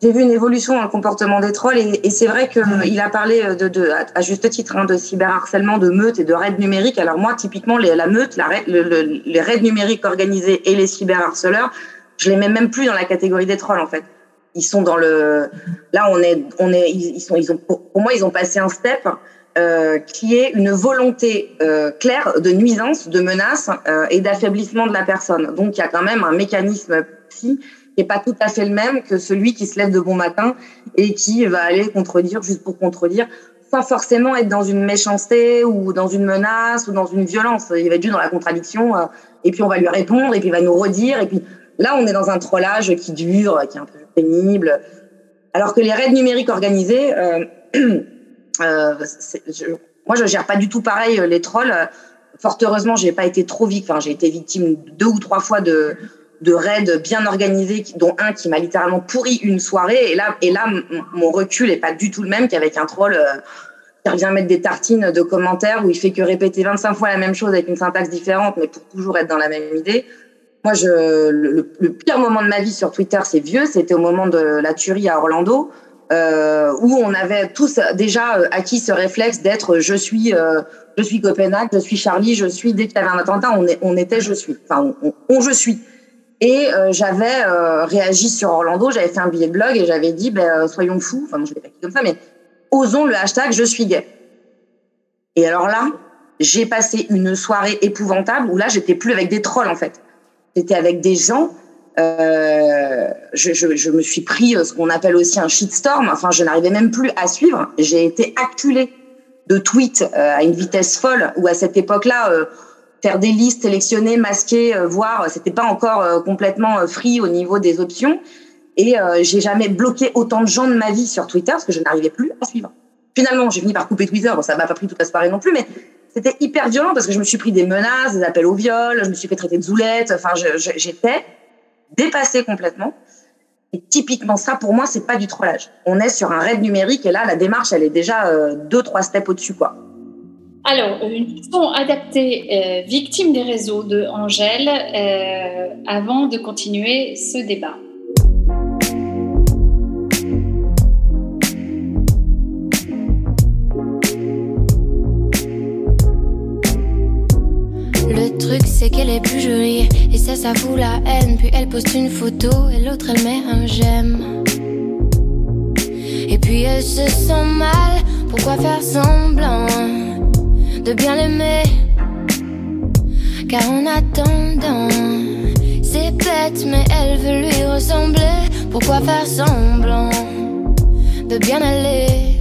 j'ai vu une évolution dans le comportement des trolls et, et c'est vrai qu'il a parlé de, de, à juste titre hein, de cyberharcèlement, de meutes et de raids numériques. Alors moi, typiquement, les, la meute, la le, le, les raids numériques organisés et les cyberharceleurs, je les mets même plus dans la catégorie des trolls en fait. Ils sont dans le, là on est, on est, ils sont, ils ont, pour moi, ils ont passé un step euh, qui est une volonté euh, claire de nuisance, de menace euh, et d'affaiblissement de la personne. Donc il y a quand même un mécanisme psy qui est pas tout à fait le même que celui qui se lève de bon matin et qui va aller contredire juste pour contredire, sans forcément être dans une méchanceté ou dans une menace ou dans une violence. Il va être juste dans la contradiction euh, et puis on va lui répondre et puis il va nous redire et puis là on est dans un trollage qui dure, qui est un peu pénible. Alors que les raids numériques organisés, euh, euh, je, moi je gère pas du tout pareil les trolls. Fort heureusement, j'ai pas été trop victime. Enfin, j'ai été victime deux ou trois fois de de raids bien organisés, dont un qui m'a littéralement pourri une soirée. Et là, et là, mon recul est pas du tout le même qu'avec un troll euh, qui revient mettre des tartines de commentaires où il fait que répéter 25 fois la même chose avec une syntaxe différente, mais pour toujours être dans la même idée. Moi, je, le, pire moment de ma vie sur Twitter, c'est vieux. C'était au moment de la tuerie à Orlando. Euh, où on avait tous déjà acquis ce réflexe d'être je suis euh, je suis Copenhague, je suis Charlie, je suis dès qu'il y avait un attentat, on, est, on était je suis, enfin on je suis. Et euh, j'avais euh, réagi sur Orlando, j'avais fait un billet de blog et j'avais dit, ben, euh, soyons fous, enfin, je l'ai pas dit comme ça, mais osons le hashtag je suis gay. Et alors là, j'ai passé une soirée épouvantable où là, j'étais plus avec des trolls, en fait. J'étais avec des gens. Je, je, me suis pris ce qu'on appelle aussi un shitstorm. Enfin, je n'arrivais même plus à suivre. J'ai été acculée de tweets à une vitesse folle. Où à cette époque-là, faire des listes, sélectionner, masquer, euh, voir. C'était pas encore euh, complètement euh, free au niveau des options. Et j'ai jamais bloqué autant de gens de ma vie sur Twitter parce que je n'arrivais plus à suivre. Finalement, j'ai fini par couper Twitter. Bon, ça m'a pas pris toute la soirée non plus, mais c'était hyper violent parce que je me suis pris des menaces, des appels au viol, je me suis fait traiter de zoulette. Enfin, j'étais dépassée complètement. Et typiquement, ça, pour moi, c'est pas du trollage. On est sur un raid numérique et là, la démarche, elle est déjà euh, deux, trois steps au-dessus, quoi. Alors, une question adaptée, euh, victime des réseaux de Angèle, euh, avant de continuer ce débat. Le truc c'est qu'elle est plus jolie et ça ça fout la haine. Puis elle poste une photo et l'autre elle met un j'aime. Et puis elle se sent mal, pourquoi faire semblant? De bien l'aimer. Car en attendant, c'est bête mais elle veut lui ressembler. Pourquoi faire semblant de bien aller?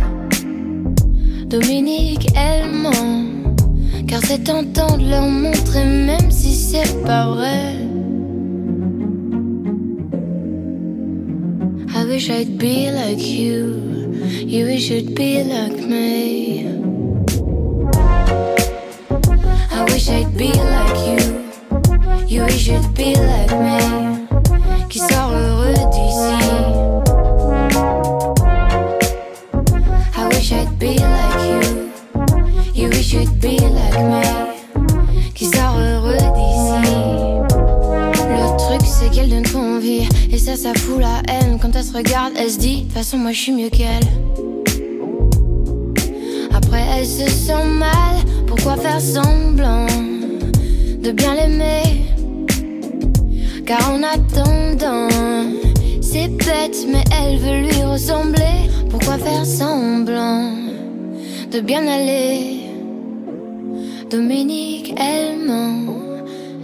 Dominique elle ment car c'est tentant de leur montrer même si c'est pas vrai. I wish I'd be like you. You wish you'd be like me. Be like you. You wish you'd be like me. Qui sort heureux d'ici. I wish I'd be like you. You wish you'd be like me. Qui sort heureux d'ici. Le truc c'est qu'elle donne trop envie. Et ça, ça fout la haine. Quand elle se regarde, elle se dit, de toute façon, moi je suis mieux qu'elle. Après, elle se sent mal. Pourquoi faire semblant? De bien l'aimer? Car en attendant, c'est bête, mais elle veut lui ressembler. Pourquoi faire semblant de bien aller? Dominique, elle ment.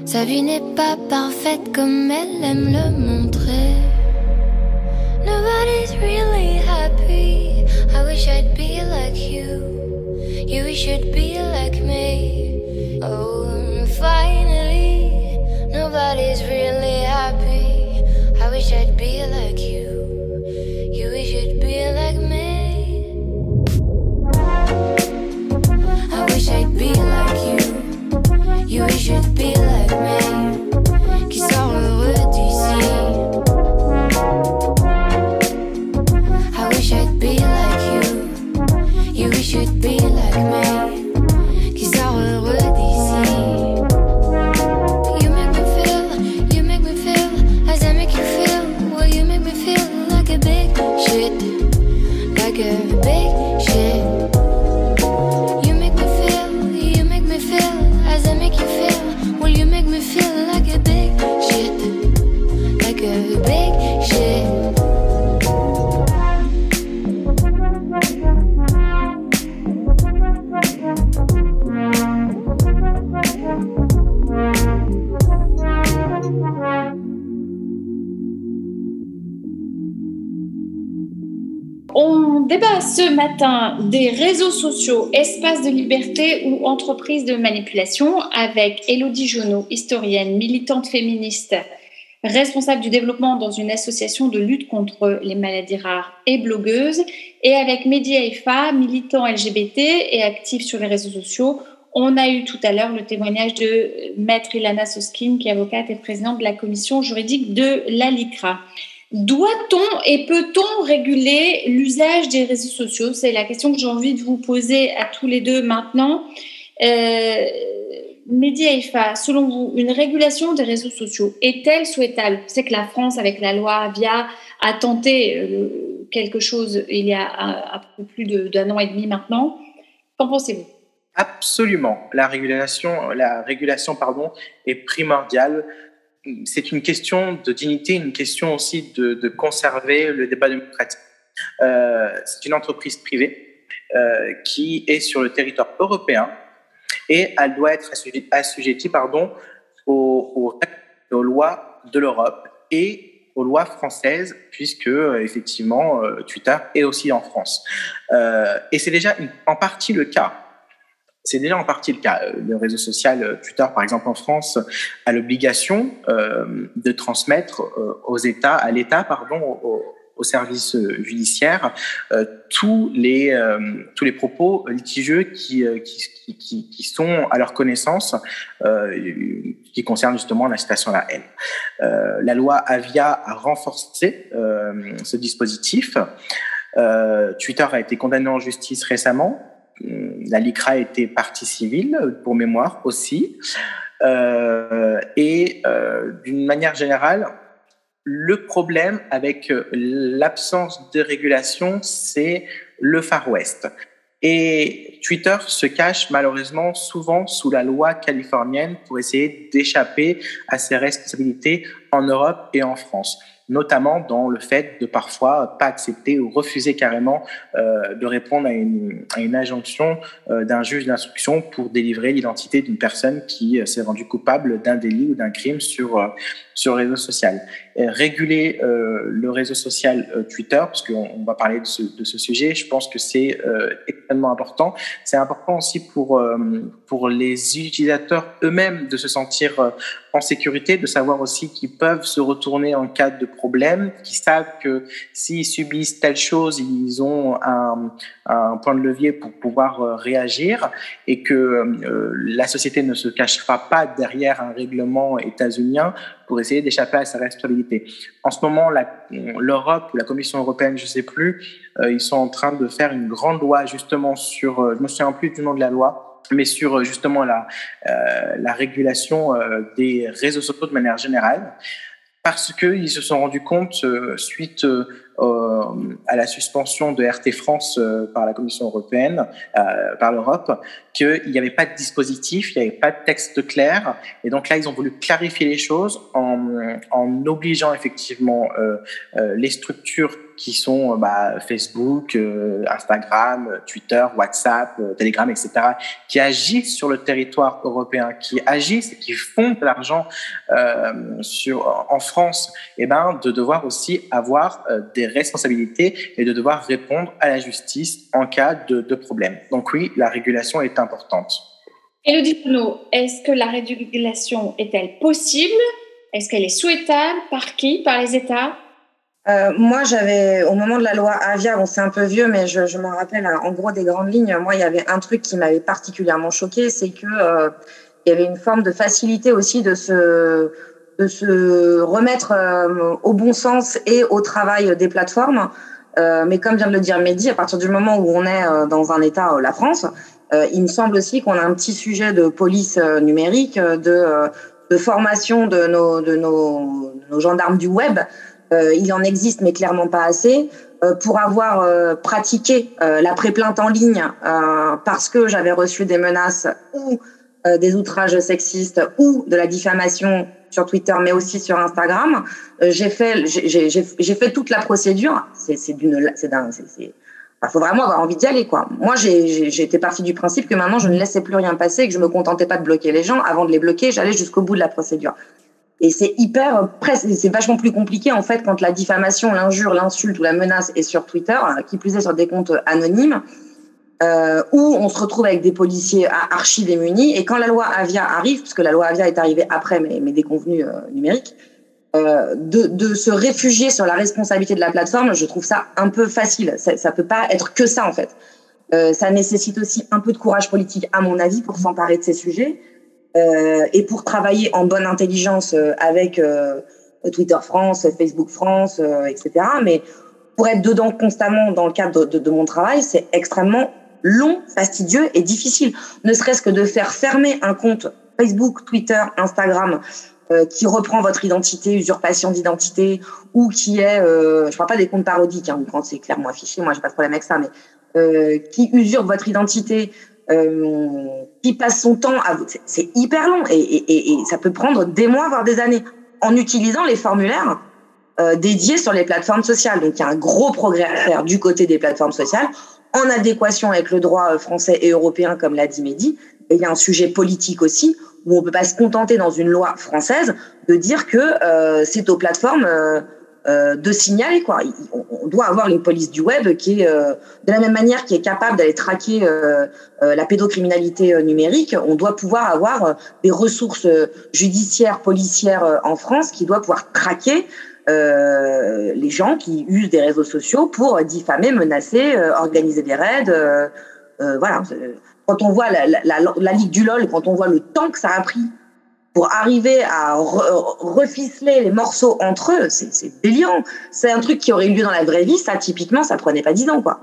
Sa vie n'est pas parfaite comme elle aime le montrer. Nobody's really happy. I wish I'd be like you. You wish you'd be like me. Oh, finally, nobody's really happy. I wish I'd be like you. Débat ce matin des réseaux sociaux, espaces de liberté ou entreprises de manipulation avec Elodie Jonot, historienne, militante féministe, responsable du développement dans une association de lutte contre les maladies rares et blogueuse, et avec Mehdi Haïfa, militant LGBT et actif sur les réseaux sociaux. On a eu tout à l'heure le témoignage de Maître Ilana Soskin, qui est avocate et présidente de la commission juridique de l'ALICRA. Doit-on et peut-on réguler l'usage des réseaux sociaux? C'est la question que j'ai envie de vous poser à tous les deux maintenant. Euh, Mehdi selon vous, une régulation des réseaux sociaux est-elle souhaitable? C'est que la France, avec la loi Avia, a tenté euh, quelque chose il y a un, un peu plus d'un an et demi maintenant. Qu'en pensez-vous? Absolument. La régulation, la régulation pardon, est primordiale c'est une question de dignité, une question aussi de, de conserver le débat démocratique. Euh, c'est une entreprise privée euh, qui est sur le territoire européen et elle doit être assujettie, pardon, aux, aux, aux, lois de l'Europe et aux lois françaises, puisque effectivement Twitter est aussi en France. Euh, et c'est déjà une, en partie le cas. C'est déjà en partie le cas. Le réseau social Twitter, par exemple en France, a l'obligation euh, de transmettre euh, aux États, à l'État, pardon, au, au, service judiciaire, euh, tous les tous les propos litigieux qui, qui, qui, qui sont à leur connaissance, qui concernent justement l'incitation à la haine. la loi Avia a renforcé ce dispositif. Twitter a été condamné en justice récemment la LICRA était partie civile, pour mémoire aussi. Euh, et euh, d'une manière générale, le problème avec l'absence de régulation, c'est le Far West. Et Twitter se cache malheureusement souvent sous la loi californienne pour essayer d'échapper à ses responsabilités en Europe et en France notamment dans le fait de parfois pas accepter ou refuser carrément euh, de répondre à une, injonction euh, d'un juge d'instruction pour délivrer l'identité d'une personne qui euh, s'est rendue coupable d'un délit ou d'un crime sur, euh, sur le réseau social. Réguler le réseau social Twitter, parce qu'on on va parler de ce, de ce, sujet. Je pense que c'est extrêmement important. C'est important aussi pour pour les utilisateurs eux-mêmes de se sentir en sécurité, de savoir aussi qu'ils peuvent se retourner en cas de problème, qu'ils savent que s'ils subissent telle chose, ils ont un, un point de levier pour pouvoir euh, réagir et que euh, la société ne se cachera pas derrière un règlement états-unien pour essayer d'échapper à sa responsabilité. En ce moment, l'Europe ou la Commission européenne, je ne sais plus, euh, ils sont en train de faire une grande loi justement sur, je me souviens plus du nom de la loi, mais sur euh, justement la, euh, la régulation euh, des réseaux sociaux de manière générale, parce qu'ils se sont rendus compte, suite à la suspension de RT France par la Commission européenne, par l'Europe, qu'il n'y avait pas de dispositif, il n'y avait pas de texte clair. Et donc là, ils ont voulu clarifier les choses en, en obligeant effectivement les structures qui sont euh, bah, Facebook, euh, Instagram, Twitter, WhatsApp, euh, Telegram, etc., qui agissent sur le territoire européen, qui agissent et qui font de l'argent en France, et eh ben de devoir aussi avoir des responsabilités et de devoir répondre à la justice en cas de, de problème. Donc oui, la régulation est importante. Elodie Pono, est-ce que la régulation est-elle possible? Est-ce qu'elle est souhaitable? Par qui? Par les États? Euh, moi, j'avais, au moment de la loi Avia, bon, c'est un peu vieux, mais je, je m'en rappelle hein, en gros des grandes lignes. Moi, il y avait un truc qui m'avait particulièrement choqué, c'est que euh, il y avait une forme de facilité aussi de se, de se remettre euh, au bon sens et au travail des plateformes. Euh, mais comme vient de le dire Mehdi, à partir du moment où on est dans un État, la France, il me semble aussi qu'on a un petit sujet de police numérique, de, de formation de nos, de nos, nos gendarmes du web. Euh, il en existe, mais clairement pas assez. Euh, pour avoir euh, pratiqué la pré-plainte en ligne parce que j'avais reçu des menaces ou des outrages sexistes ou de la diffamation sur Twitter, mais aussi sur Instagram. j'ai fait, toute la procédure. C'est d'une, c'est, faut vraiment avoir envie d'y aller, quoi. Moi, j'ai été partie du principe que maintenant, je ne laissais plus rien passer, que je me contentais pas de bloquer les gens. Avant de les bloquer, j'allais jusqu'au bout de la procédure. Et c'est hyper, c'est vachement plus compliqué en fait quand la diffamation, l'injure, l'insulte ou la menace est sur Twitter, euh, qui plus est sur des comptes anonymes, euh, où on se retrouve avec des policiers archi démunis. Et quand la loi Avia arrive, puisque la loi Avia est arrivée après mes, mes déconvenus euh, numériques, euh, de, de, se réfugier sur la responsabilité de la plateforme, je trouve ça un peu facile. Ça, ça peut pas être que ça en fait. Euh, ça nécessite aussi un peu de courage politique, à mon avis, pour s'emparer de ces sujets. Euh, et pour travailler en bonne intelligence euh, avec euh, Twitter France, Facebook France, etc. Mais pour être dedans constamment dans le cadre de, de, mon travail, c'est extrêmement long, fastidieux et difficile. Ne serait-ce que de faire fermer un compte Facebook, Twitter, Instagram qui reprend votre identité, usurpation d'identité, ou qui est, euh, je parle pas des comptes parodiques, hein, quand c'est clairement affiché, moi j'ai pas de problème avec ça, mais euh, qui usurpe votre identité, qui passe son temps à... C'est hyper long et, et, et, ça peut prendre des mois, voire des années, en utilisant les formulaires euh, dédiés sur les plateformes sociales. Donc il y a un gros progrès à faire du côté des plateformes sociales, en adéquation avec le droit français et européen, comme l'a dit Mehdi. Et il y a un sujet politique aussi, où on peut pas se contenter dans une loi française de dire que euh, c'est aux plateformes... Euh, euh, de signaler quoi. On, doit avoir une police du web qui est euh, de la même manière qui est capable d'aller traquer euh, la pédocriminalité numérique. On doit pouvoir avoir des ressources judiciaires, policières en France qui doit pouvoir traquer les gens qui usent des réseaux sociaux pour diffamer, menacer, organiser des raids. voilà. Quand on voit la, la, la, la Ligue du LOL, quand on voit le temps que ça a pris pour arriver à reficeler les morceaux entre eux, c'est délirant. C'est un truc qui aurait eu lieu dans la vraie vie, ça, typiquement, ça prenait pas dix ans, quoi.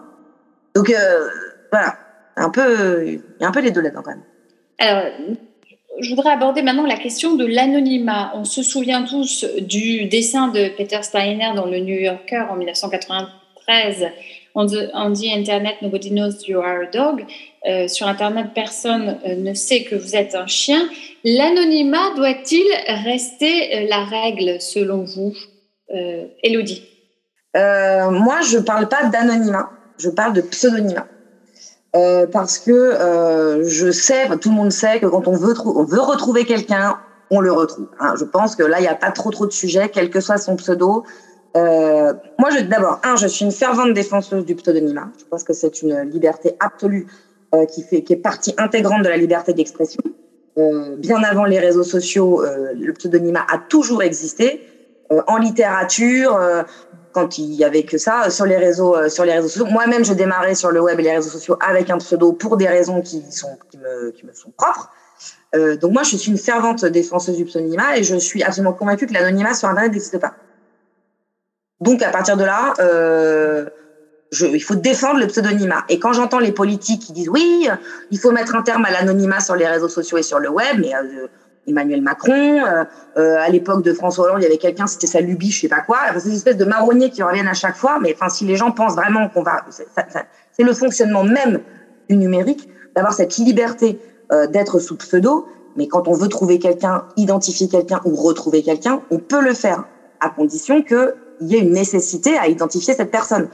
Donc, euh, voilà. Un peu, il y a un peu les deux là-dedans, quand même. Alors, je voudrais aborder maintenant la question de l'anonymat. On se souvient tous du dessin de Peter Steiner dans le New Yorker en 1993 on, dit Internet, nobody knows you are a dog. Euh, sur Internet, personne euh, ne sait que vous êtes un chien. L'anonymat doit-il rester euh, la règle selon vous, Elodie? Moi, je ne parle pas d'anonymat, je parle de pseudonymat. parce que je sais, tout le monde sait que quand on veut, retrouver quelqu'un, on le retrouve. Hein. Je pense que là, il n'y a pas trop trop de sujets, quel que soit son pseudo. Euh, moi, d'abord, un, je suis une fervente défenseuse du pseudonymat. Je pense que c'est une liberté absolue euh, qui, fait, qui est partie intégrante de la liberté d'expression. Euh, bien avant les réseaux sociaux, euh, le pseudonymat a toujours existé. Euh, en littérature, quand il y avait que ça, sur les réseaux, sur les réseaux sociaux. Moi-même, je démarrais sur le web et les réseaux sociaux avec un pseudo pour des raisons qui, sont, qui, me, qui me sont propres. donc moi, je suis une fervente défenseuse du pseudonymat et je suis absolument convaincue que l'anonymat sur Internet n'existe pas. Donc à partir de là, euh, il faut défendre le pseudonymat. Et quand j'entends les politiques qui disent oui, il faut mettre un terme à l'anonymat sur les réseaux sociaux et sur le web, mais euh, Emmanuel Macron, euh, à l'époque de François Hollande, il y avait quelqu'un, c'était sa lubie, je sais pas quoi. Enfin, c'est une espèce de marronnier qui reviennent à chaque fois. Mais enfin, si les gens pensent vraiment qu'on va, c'est le fonctionnement même du numérique d'avoir cette liberté d'être sous pseudo. Mais quand on veut trouver quelqu'un, identifier quelqu'un ou retrouver quelqu'un, on peut le faire à condition qu'il y ait une nécessité à identifier cette personne.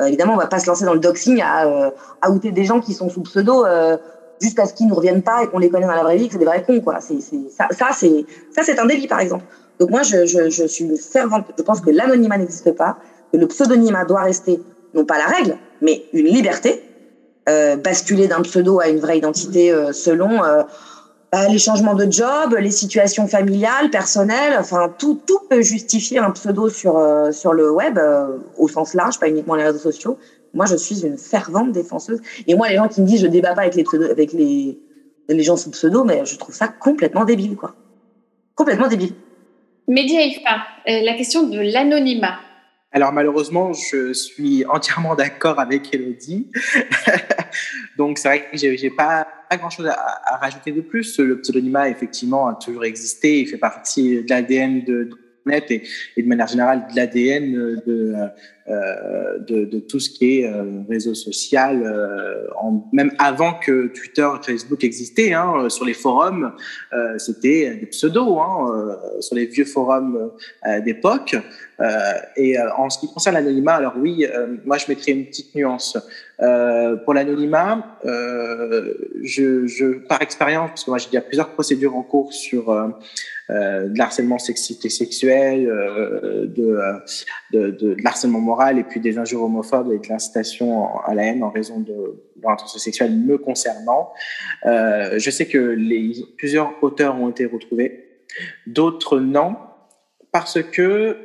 Euh, évidemment, on va pas se lancer dans le doxing à, euh, à outer des gens qui sont sous pseudo euh, juste parce qu'ils ne reviennent pas et qu'on les connaît dans la vraie vie, que c'est des vrais cons, quoi. C'est, ça, c'est, ça, c'est un délit, par exemple. Donc moi, je, je, suis fervente. Je pense que l'anonymat n'existe pas, que le pseudonymat doit rester non pas la règle, mais une liberté. Euh, basculer d'un pseudo à une vraie identité euh, selon euh, les changements de job, les situations familiales, personnelles, enfin tout, tout peut justifier un pseudo sur, euh, sur le web euh, au sens large, pas uniquement les réseaux sociaux. Moi, je suis une fervente défenseuse. Et moi, les gens qui me disent je débat pas avec les pseudos, avec les, les gens sous pseudo, mais je trouve ça complètement débile, quoi. Complètement débile. Média euh, la question de l'anonymat. Alors malheureusement, je suis entièrement d'accord avec Elodie. Donc c'est vrai que j'ai pas, pas grand-chose à, rajouter de plus. Le pseudonymat, effectivement, a toujours existé. Il fait partie de l'ADN de, Net et, de manière générale de l'ADN de, euh, de, tout ce qui est euh, réseau social, euh, même avant que Twitter et Facebook existaient, hein, sur les forums, euh, c'était des pseudos, hein, euh, sur les vieux forums euh, d'époque. et en ce qui concerne l'anonymat, alors oui, moi je mettrais une petite nuance. Pour l'anonymat, je, je, par expérience, parce que moi j'ai déjà plusieurs procédures en cours sur euh, de l'harcèlement sexiste et sexuel, euh, de, de, de, de l'harcèlement moral et puis des injures homophobes et de l'incitation à la haine en raison de l'orientation sexuelle me concernant. Euh, je sais que plusieurs auteurs ont été retrouvés, d'autres non, parce que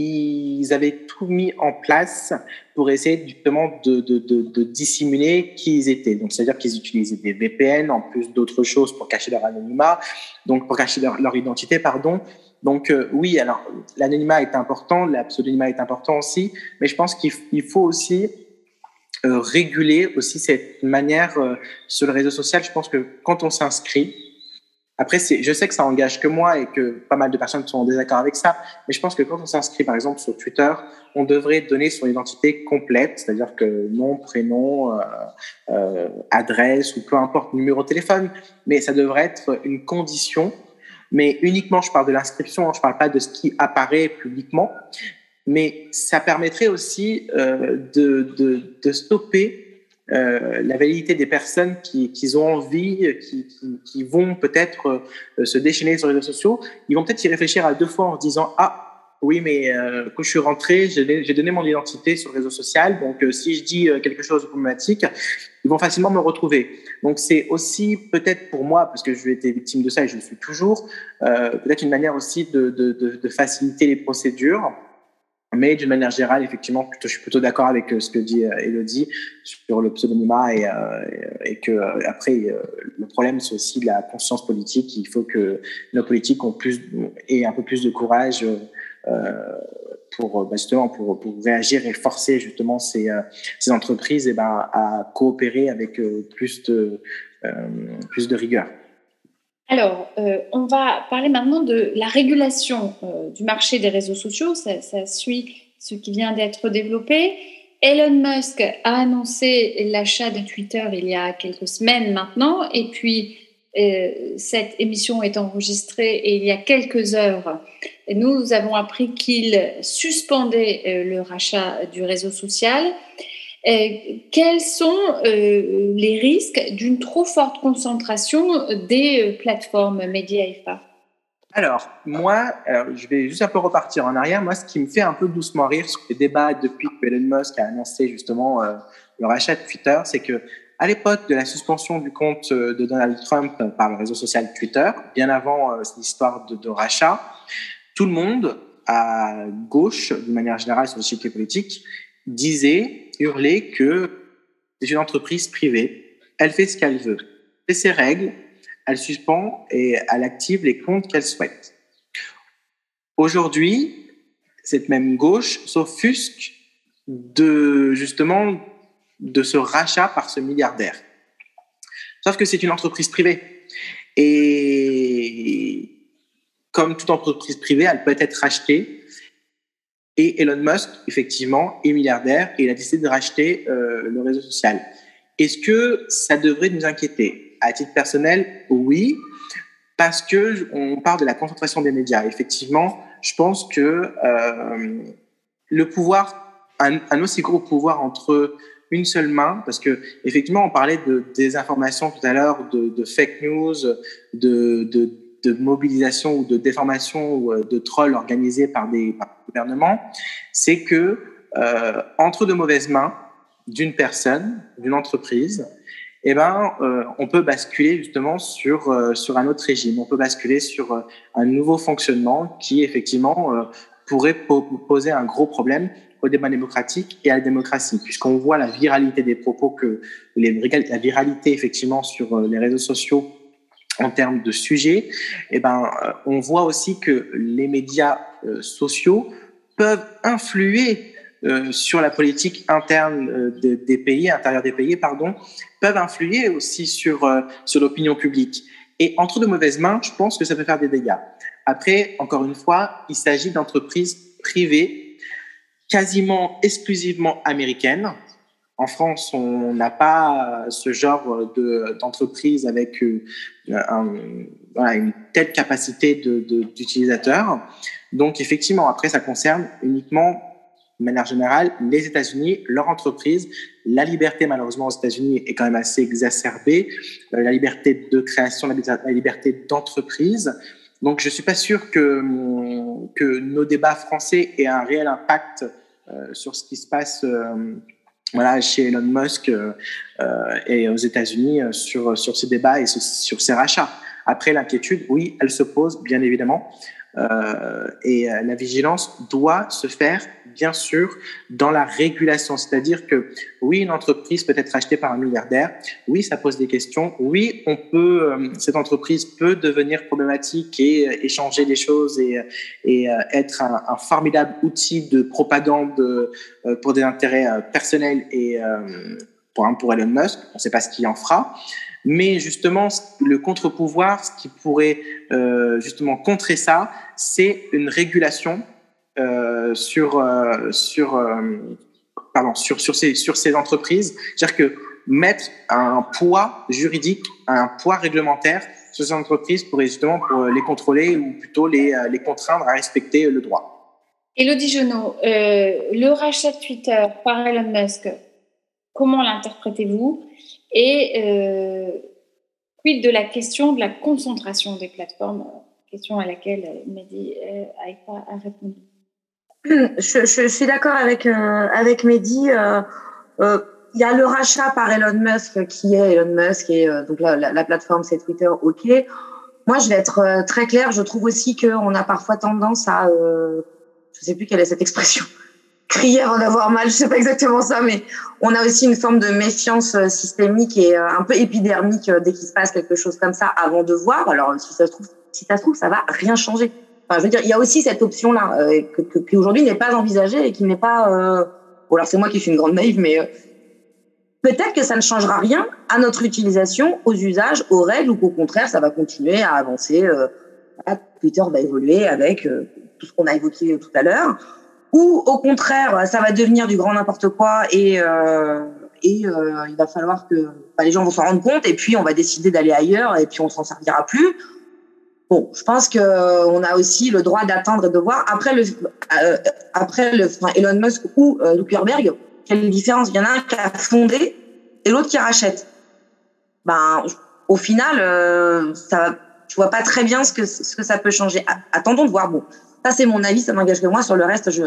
ils avaient tout mis en place pour essayer justement de, dissimuler qui ils étaient. Donc, c'est-à-dire qu'ils utilisaient des VPN en plus d'autres choses pour cacher leur anonymat, donc pour cacher leur, leur identité, pardon. Donc, euh, oui, alors l'anonymat est important, l'absonymat est important aussi, mais je pense qu'il faut aussi euh, réguler aussi cette manière euh, sur le réseau social. Je pense que quand on s'inscrit, après, je sais que ça engage que moi et que pas mal de personnes sont en désaccord avec ça, mais je pense que quand on s'inscrit, par exemple, sur Twitter, on devrait donner son identité complète, c'est-à-dire que nom, prénom, euh, euh, adresse ou peu importe, numéro de téléphone, mais ça devrait être une condition. Mais uniquement, je parle de l'inscription, hein, je parle pas de ce qui apparaît publiquement, mais ça permettrait aussi euh, de, de, de stopper euh, la validité des personnes qui, qui ont envie, qui, qui, qui vont peut-être euh, se déchaîner sur les réseaux sociaux, ils vont peut-être y réfléchir à deux fois en se disant ah oui mais euh, quand je suis rentré j'ai donné mon identité sur le réseau social. Donc euh, si je dis euh, quelque chose de problématique ils vont facilement me retrouver. Donc c'est aussi peut-être pour moi parce que j'ai été victime de ça et je le suis toujours peut-être une manière aussi de, de, de, de faciliter les procédures mais d'une manière générale, effectivement, je suis plutôt d'accord avec euh, ce que dit euh, Elodie sur le pseudonymat et, euh, et que après le problème c'est aussi la conscience politique. Il faut que nos politiques ont plus aient un peu plus de courage pour bah, justement pour, pour réagir et forcer justement ces, ces entreprises et eh ben, à coopérer avec plus de plus de rigueur. Alors, euh, on va parler maintenant de la régulation euh, du marché des réseaux sociaux. Ça, suit ce qui vient d'être développé. Elon Musk a annoncé l'achat de Twitter il y a quelques semaines maintenant, et puis euh, cette émission est enregistrée et il y a quelques heures, nous avons appris qu'il suspendait le rachat du réseau social. Euh, quels sont euh, les risques d'une trop forte concentration des euh, plateformes médias IFA alors, moi, je vais juste un peu repartir en arrière. Moi, ce qui me fait un peu doucement rire sur les débats depuis que Elon Musk a annoncé justement le rachat de Twitter, c'est que à l'époque de la suspension du compte de Donald Trump par le réseau social Twitter, bien avant euh, l'histoire de, de, rachat, tout le monde à gauche, de manière générale sur le site politique, disait, hurlait que c'est une entreprise privée, elle fait ce qu'elle veut, c'est ses règles, elle suspend et elle active les comptes qu'elle souhaite. Aujourd'hui, cette même gauche s'offusque de justement de ce rachat par ce milliardaire. Sauf que c'est une entreprise privée. Et comme toute entreprise privée, elle peut être rachetée. Et Elon Musk, effectivement, est milliardaire et il a décidé de racheter euh, le réseau social. Est-ce que ça devrait nous inquiéter? À titre personnel, oui, parce que on parle de la concentration des médias. Effectivement, je pense que euh, le pouvoir, un, aussi gros pouvoir entre une seule main, parce que effectivement, on parlait de désinformation tout à l'heure, de, fake news, de, de, mobilisation ou de déformation ou euh, de trolls organisés par des, gouvernements, c'est que euh, entre de mauvaises mains d'une personne, d'une entreprise, eh ben, euh, on peut basculer justement sur, euh, sur un autre régime. On peut basculer sur euh, un nouveau fonctionnement qui, effectivement, pourrait poser un gros problème au débat démocratique et à la démocratie, puisqu'on voit la viralité des propos que les, la viralité effectivement sur les réseaux sociaux en termes de sujets, eh ben, on voit aussi que les médias sociaux peuvent influer euh, sur la politique interne euh, des pays, intérieure des pays, pardon, peuvent influer aussi sur, euh, sur l'opinion publique. Et entre de mauvaises mains, je pense que ça peut faire des dégâts. Après, encore une fois, il s'agit d'entreprises privées, quasiment exclusivement américaines. En France, on n'a pas ce genre d'entreprise avec voilà, une telle capacité d'utilisateurs. De, Donc, effectivement, après, ça concerne uniquement de manière générale, les États-Unis, leur entreprise, la liberté malheureusement aux États-Unis est quand même assez exacerbée, euh, la liberté de création, la liberté d'entreprise. Donc je suis pas sûr que, que nos débats français aient un réel impact euh, sur ce qui se passe euh, voilà, chez Elon Musk euh, et aux États-Unis sur, sur ces débats et sur, sur ces rachats. Après, l'inquiétude, oui, elle se pose, bien évidemment. Euh, et euh, la vigilance doit se faire, bien sûr, dans la régulation. C'est-à-dire que oui, une entreprise peut être achetée par un milliardaire. Oui, ça pose des questions. Oui, on peut, euh, cette entreprise peut devenir problématique et échanger des choses et, et être un, formidable outil de propagande pour des intérêts personnels et pour, pour Elon Musk. On ne sait pas ce qu'il en fera. Mais justement, le contre-pouvoir, ce qui pourrait euh, justement contrer ça, c'est une régulation euh, sur, euh, sur, euh, pardon, sur, sur, ces, sur ces entreprises. C'est-à-dire que mettre un poids juridique, un poids réglementaire sur ces entreprises pourrait justement pour les contrôler ou plutôt les, les contraindre à respecter le droit. Elodie Genot, le rachat de Twitter par Elon Musk, comment l'interprétez-vous? Et euh, quid de la question de la concentration des plateformes, question à laquelle Mehdi euh, a répondu. Je, suis d'accord avec euh, avec Mehdi. Euh, euh, il y a le rachat par Elon Musk qui est Elon Musk et euh, donc la, la, la plateforme c'est Twitter. Ok. Moi, je vais être très claire. Je trouve aussi qu'on a parfois tendance à, je sais plus quelle est cette expression, crier avant d'avoir mal, je sais pas exactement ça, mais on a aussi une forme de méfiance euh, systémique et euh, un peu épidermique euh, dès qu'il se passe quelque chose comme ça avant de voir. Alors si ça se trouve, si ça se trouve, ça va rien changer. Enfin, je veux dire, il y a aussi cette option-là euh, que, qui aujourd'hui n'est pas envisagée et qui n'est pas. Euh... Bon, alors c'est moi qui suis une grande naïve, mais peut-être que ça ne changera rien à notre utilisation, aux usages, aux règles, ou qu'au contraire, ça va continuer à avancer. Twitter va évoluer avec tout ce qu'on a évoqué tout à l'heure ou au contraire, ça va devenir du grand n'importe quoi et, euh, et euh, il va falloir que bah, les gens vont s'en rendre compte et puis on va décider d'aller ailleurs et puis on s'en servira plus. Bon, je pense que euh, on a aussi le droit d'attendre et de voir. Après le, euh, après le, enfin, Elon Musk ou euh, Zuckerberg, quelle différence? Il y en a un qui a fondé et l'autre qui rachète. Ben, au final, ça je vois pas très bien ce que, ce que ça peut changer. Attendons de voir. Bon, ça c'est mon avis, ça n'engage que moi. Sur le reste, je,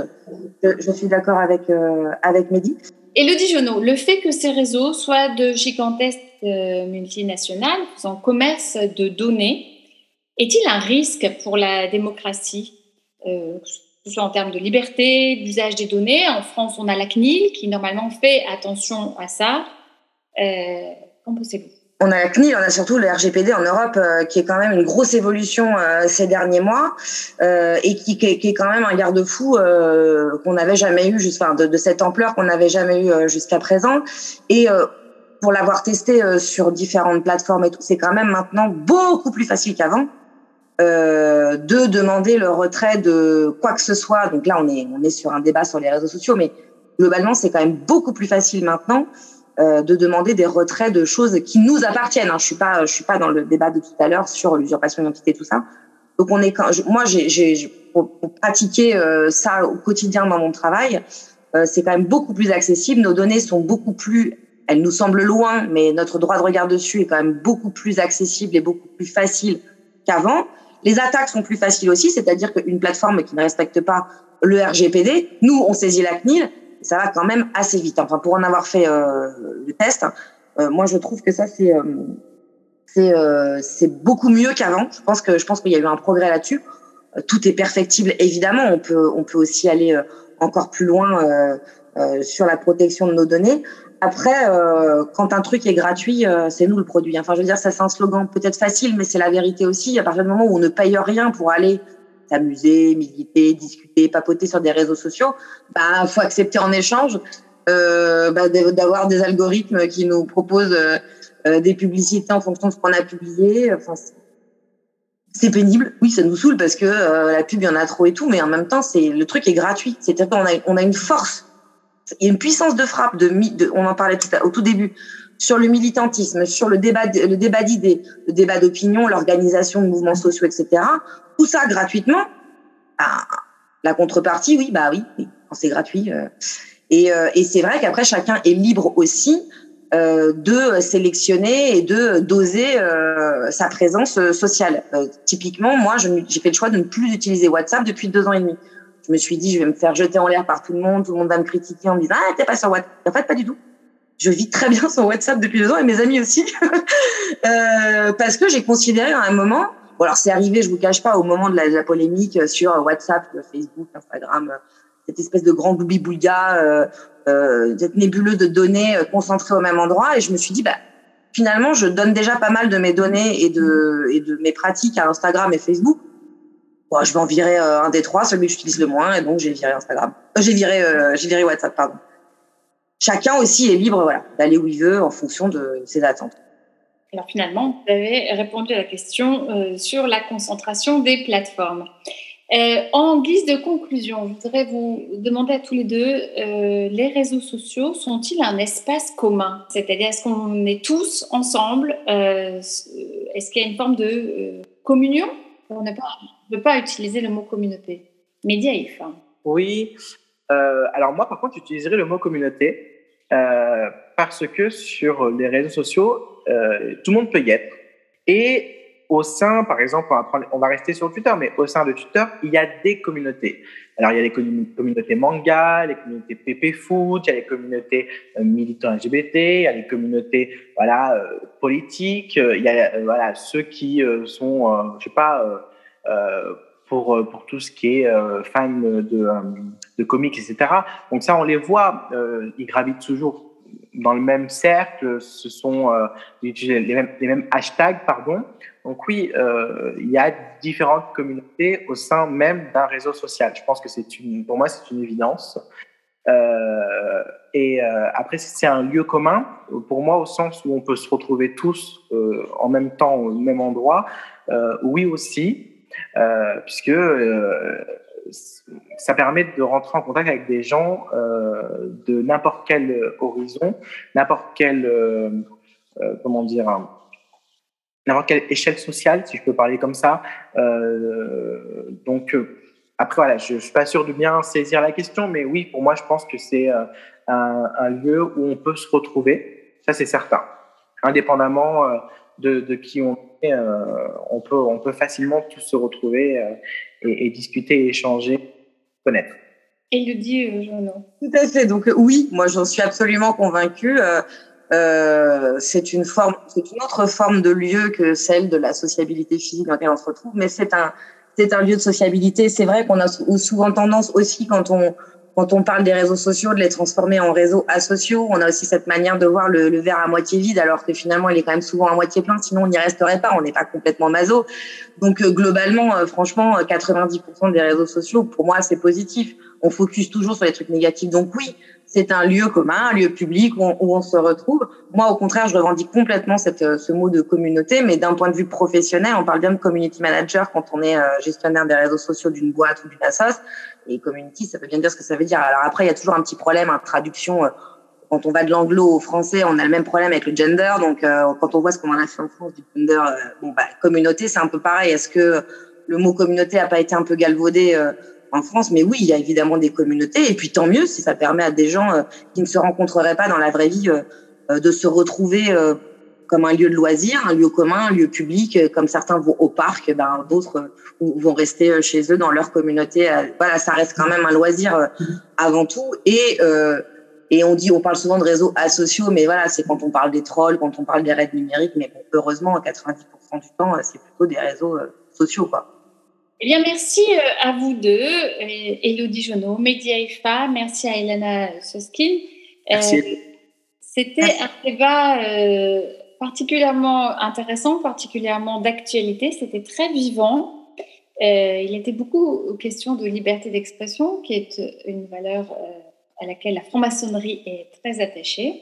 je, suis d'accord avec, euh, avec Mehdi. Elodie Jonot, le fait que ces réseaux soient de gigantesques euh, multinationales faisant commerce de données, est-il un risque pour la démocratie euh, que ce soit en termes de liberté, d'usage des données? En France, on a la CNIL qui normalement fait attention à ça. Euh, Qu'en pensez-vous? On a la CNIL, on a surtout le RGPD en Europe, euh, qui est quand même une grosse évolution euh, ces derniers mois et qui, est quand même un garde-fou qu'on n'avait jamais eu, enfin, de, de, cette ampleur qu'on n'avait jamais eu jusqu'à présent. Et pour l'avoir testé sur différentes plateformes et tout, c'est quand même maintenant beaucoup plus facile qu'avant. Euh, de demander le retrait de quoi que ce soit. Donc là, on est, on est sur un débat sur les réseaux sociaux, mais globalement, c'est quand même beaucoup plus facile maintenant euh, de demander des retraits de choses qui nous appartiennent. Hein. Je suis pas, je suis pas dans le débat de tout à l'heure sur l'usurpation d'identité, tout ça. Donc on est, quand, moi, j'ai, pour, pour, pratiquer euh, ça au quotidien dans mon travail, euh, c'est quand même beaucoup plus accessible. Nos données sont beaucoup plus, elles nous semblent loin, mais notre droit de regard dessus est quand même beaucoup plus accessible et beaucoup plus facile qu'avant. Les attaques sont plus faciles aussi, c'est-à-dire qu'une plateforme qui ne respecte pas le RGPD, nous, on saisit la CNIL, ça va quand même assez vite. Enfin, pour en avoir fait euh, le test, euh, moi, je trouve que ça, c'est euh, c'est beaucoup mieux qu'avant. Je pense que je qu'il y a eu un progrès là-dessus. Tout est perfectible, évidemment. On peut on peut aussi aller encore plus loin sur la protection de nos données. Après, euh, quand un truc est gratuit, euh, c'est nous le produit. Enfin, je veux dire, ça c'est un slogan peut-être facile, mais c'est la vérité aussi. À partir du moment où on ne paye rien pour aller s'amuser, militer, discuter, papoter sur des réseaux sociaux, bah faut accepter en échange euh, bah, d'avoir des algorithmes qui nous proposent euh, des publicités en fonction de ce qu'on a publié. Enfin, c'est pénible. Oui, ça nous saoule parce que la pub, il y en a trop et tout, mais en même temps, c'est le truc est gratuit. C'est-à-dire qu'on a, on a une force il y a une puissance de frappe, de, on en parlait tout à, au tout début, sur le militantisme, sur le débat, le débat d'idées, le débat d'opinion, l'organisation de mouvements sociaux, etc. Tout ça gratuitement. Bah, la contrepartie, oui, bah oui, oui c'est gratuit. Euh. et, euh, et c'est vrai qu'après, chacun est libre aussi euh, de sélectionner et de doser sa présence sociale. Typiquement, moi, j'ai fait le choix de ne plus utiliser WhatsApp depuis deux ans et demi je me suis dit, je vais me faire jeter en l'air par tout le monde, tout le monde va me critiquer en me disant, ah, t'es pas sur WhatsApp. En fait, pas du tout. Je vis très bien sur WhatsApp depuis deux ans et mes amis aussi. euh, parce que j'ai considéré à un moment, bon, alors c'est arrivé, je vous cache pas, au moment de la, polémique sur WhatsApp, Facebook, Instagram, cette espèce de grand boubli-boulga, euh, euh, cette nébuleuse de données euh, concentrées au même endroit. Et je me suis dit, bah, finalement, je donne déjà pas mal de mes données et de, et de mes pratiques à Instagram et Facebook je vais en virer euh, un des trois, celui que j'utilise le moins, et donc j'ai viré Instagram. Euh, j'ai viré, euh, j'ai viré WhatsApp, pardon. Chacun aussi est libre, voilà, d'aller où il veut en fonction de ses attentes. Alors finalement, vous avez répondu à la question sur la concentration des plateformes. En guise de conclusion, je voudrais vous demander à tous les deux, les réseaux sociaux sont-ils un espace commun? C'est-à-dire, est-ce qu'on est tous ensemble Est-ce qu'il y a une forme de communion On n'est pas ne pas utiliser le mot communauté. Médiaïf. Hein. Oui. Euh, alors moi, par contre, j'utiliserai le mot communauté euh, parce que sur les réseaux sociaux, euh, tout le monde peut y être. Et au sein, par exemple, on va, rester sur Twitter, mais au sein de Twitter, il y a des communautés. Alors, il y a les communautés manga, les communautés PP Foot, il y a les communautés militants LGBT, il y a les communautés voilà politiques, il y a voilà ceux qui sont, je sais pas pour, euh, pour tout ce qui est euh, fan de, de comics, etc. Donc ça, on les voit, ils gravitent toujours dans le même cercle, ce sont les, mêmes, hashtags, pardon. Donc oui, euh, il y a différentes communautés au sein même d'un réseau social. Je pense que c'est une, pour moi, c'est une évidence. Euh, et euh, après, c'est un lieu commun, pour moi, au sens où on peut se retrouver tous en même temps au même endroit. oui aussi, euh, puisque euh, ça permet de rentrer en contact avec des gens euh, de n'importe quel horizon, n'importe quel, comment dire, n'importe quelle échelle sociale, si je peux parler comme ça. donc, après, voilà, je ne suis pas sûr de bien saisir la question, mais oui, pour moi, je pense que c'est un, lieu où on peut se retrouver, ça c'est certain, indépendamment de, de qui on est, on, peut, on peut facilement tous se retrouver et, et, discuter, échanger, connaître. Et il dit, Jean Tout à fait. Donc oui, moi j'en suis absolument convaincue. Euh, c'est une forme, c'est une autre forme de lieu que celle de la sociabilité physique dans laquelle on se retrouve, mais c'est un, c'est un lieu de sociabilité. C'est vrai qu'on a souvent tendance aussi quand on, quand on parle des réseaux sociaux, de les transformer en réseaux asociaux. On a aussi cette manière de voir le, le, verre à moitié vide, alors que finalement, il est quand même souvent à moitié plein. Sinon, on n'y resterait pas. On n'est pas complètement maso. Donc, euh, globalement, euh, franchement, 90% des réseaux sociaux, pour moi, c'est positif. On focus toujours sur les trucs négatifs. Donc, oui, c'est un lieu commun, un lieu public où on, se retrouve. Moi, au contraire, je revendique complètement cette, euh, ce mot de communauté, mais d'un point de vue professionnel, on parle bien de community manager quand on est euh, gestionnaire des réseaux sociaux d'une boîte ou d'une assoce. Et community, ça veut bien dire ce que ça veut dire. Alors après, il y a toujours un petit problème, en traduction. Euh, quand on va de l'anglo au français, on a le même problème avec le gender. Donc, quand on voit ce qu'on a fait en France du gender, bon, bah, communauté, c'est un peu pareil. Est-ce que le mot communauté a pas été un peu galvaudé en France, mais oui, il y a évidemment des communautés, et puis tant mieux si ça permet à des gens euh, qui ne se rencontreraient pas dans la vraie vie euh, euh, de se retrouver comme un lieu de loisir, un lieu commun, un lieu public, comme certains vont au parc, ben, d'autres vont rester chez eux dans leur communauté. Voilà, ça reste quand même un loisir avant tout. Et et on dit, on parle souvent de réseaux asociaux, mais voilà, c'est quand on parle des trolls, quand on parle des raids numériques, mais heureusement, 90% du temps, c'est plutôt des réseaux sociaux, quoi. Eh bien, merci euh, à vous deux, Elodie Jonot, Média IFA, merci à Elena Soskin. Merci. Euh, c'était un débat euh, particulièrement intéressant, particulièrement d'actualité. C'était très vivant. il était beaucoup question de liberté d'expression, qui est une valeur à laquelle la franc-maçonnerie est très attachée.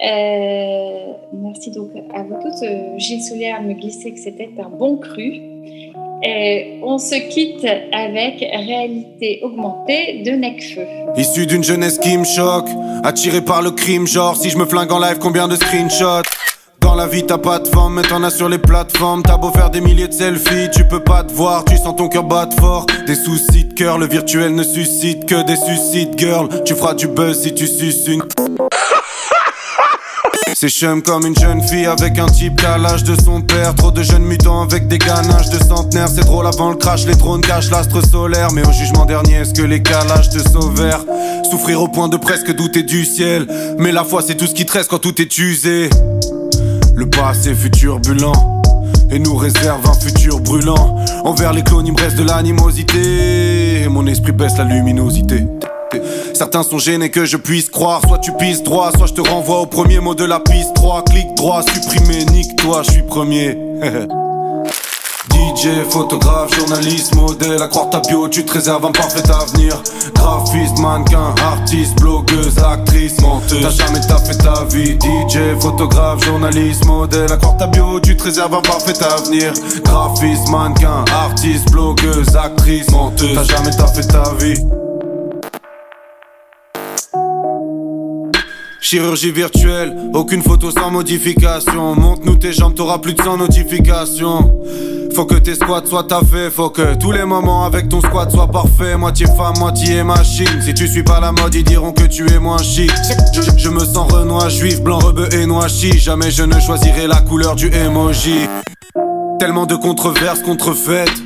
merci donc à vous tous. Gilles Soulière me glissait que c'était un bon cru. Et on se quitte avec Réalité augmentée de Necfeu. Issu d'une jeunesse qui me choque, attiré par le crime, genre si je me flingue en live, combien de screenshots? Dans la vie t'as pas de forme, mais t'en as sur les plateformes. T'as beau faire des milliers de selfies, tu peux pas te voir Tu sens ton cœur battre fort, des soucis de cœur Le virtuel ne suscite que des suicides girl. Tu feras du buzz si tu suces une c'est chum comme une jeune fille avec un type à l'âge de son père. Trop de jeunes mutants avec des ganaches de centenaires. C'est drôle avant le crash, les drones cachent l'astre solaire. Mais au jugement dernier, est-ce que les calages te sauvèrent? Souffrir au point de presque douter du ciel. Mais la foi, c'est tout ce qui te reste quand tout est usé. Le passé fut turbulent et nous réserve un futur brûlant. Envers les clones, il me reste de l'animosité. Et mon esprit baisse la luminosité. Certains sont gênés que je puisse croire. Soit tu pisses droit, soit je te renvoie au premier mot de la piste 3. Clic droit, supprimer, nique toi, je suis premier. DJ, photographe, journaliste, modèle, à croire ta bio, tu te réserves un parfait avenir. Graphiste, mannequin, artiste, blogueuse, actrice, menteuse. T'as jamais fait ta vie. DJ, photographe, journaliste, modèle, à croire ta bio, tu te réserves un parfait avenir. Graphiste, mannequin, artiste, blogueuse, actrice, menteuse. T'as jamais fait ta vie. Chirurgie virtuelle, aucune photo sans modification. Monte-nous tes jambes, t'auras plus de 100 notifications. Faut que tes squats soient taffés, faut que tous les moments avec ton squat soient parfaits. Moitié femme, moitié machine. Si tu suis pas la mode, ils diront que tu es moins chic. Je, me sens renois, juif, blanc, rebeu et noachi. Jamais je ne choisirai la couleur du emoji. Tellement de controverses contrefaites.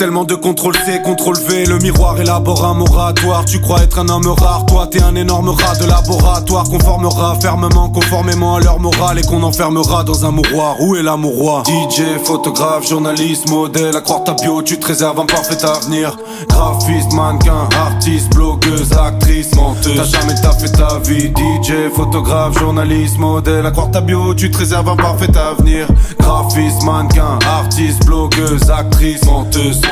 Tellement de contrôle C, contrôle V, le miroir élabore un moratoire. Tu crois être un homme rare, toi t'es un énorme rat de laboratoire qu'on formera fermement, conformément à leur morale et qu'on enfermera dans un mouroir. Où est l'amour roi? DJ, photographe, journaliste, modèle, à croire ta bio, tu te réserves un parfait avenir. Graphiste, mannequin, artiste, blogueuse, actrice, menteuse. T'as jamais fait ta vie. DJ, photographe, journaliste, modèle, à croire ta bio, tu te réserves un parfait avenir. Graphiste, mannequin, artiste, blogueuse, actrice, menteuse.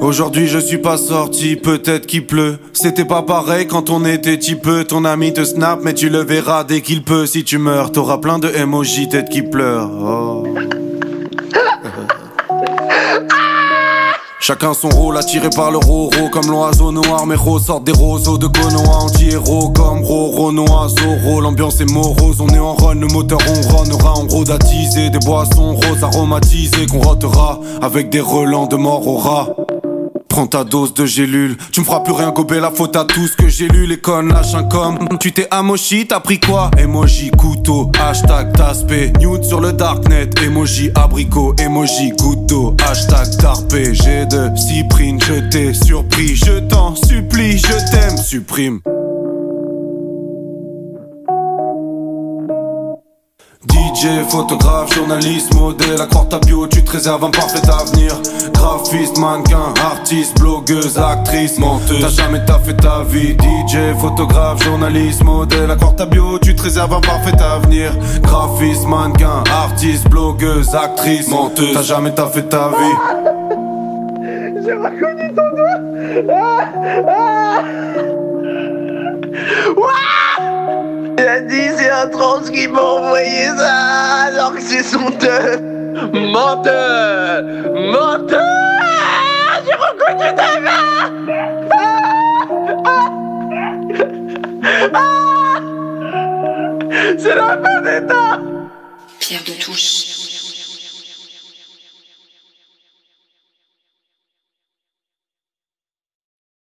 Aujourd'hui je suis pas sorti, peut-être qu'il pleut. C'était pas pareil quand on était peu. Ton ami te snap, mais tu le verras dès qu'il peut. Si tu meurs, t'auras plein de emojis, tête qui pleure. Oh. Chacun son rôle attiré par le roro Comme l'oiseau noir. Mes sortent des roseaux de Konoha Anti-héros comme Roro Noah. Zoro L'ambiance est morose. On est en run Le moteur ronronnera En gros d'attiser Des boissons roses aromatisées Qu'on rotera Avec des relents de mort au Prends ta dose de gélule, tu me feras plus rien gober la faute à tout ce que j'ai lu, les connes lâchent un com. Tu t'es amochi, t'as pris quoi? Emoji, couteau, hashtag taspé, nude sur le darknet, emoji, abricot, emoji, goutte d'eau, hashtag tarpé, j'ai de cyprine, je t'ai surpris, je t'en supplie, je t'aime, supprime. DJ, photographe, journaliste, modèle, à croire ta bio, tu te réserves un parfait avenir. Graphiste, mannequin, artiste, blogueuse, actrice, menteuse. T'as jamais taffé ta vie. DJ, photographe, journaliste, modèle, à croire ta bio, tu te réserves un parfait avenir. Graphiste, mannequin, artiste, blogueuse, actrice, menteuse. T'as jamais taffé ta vie. J'ai reconnu ton doigt. Ah, ah. Il a dit c'est un trans qui m'a envoyé ça alors que c'est son teuf. Menteur! Menteur! J'ai reconnu ta main! Ah, ah, C'est la fin des temps! Pierre de Touche.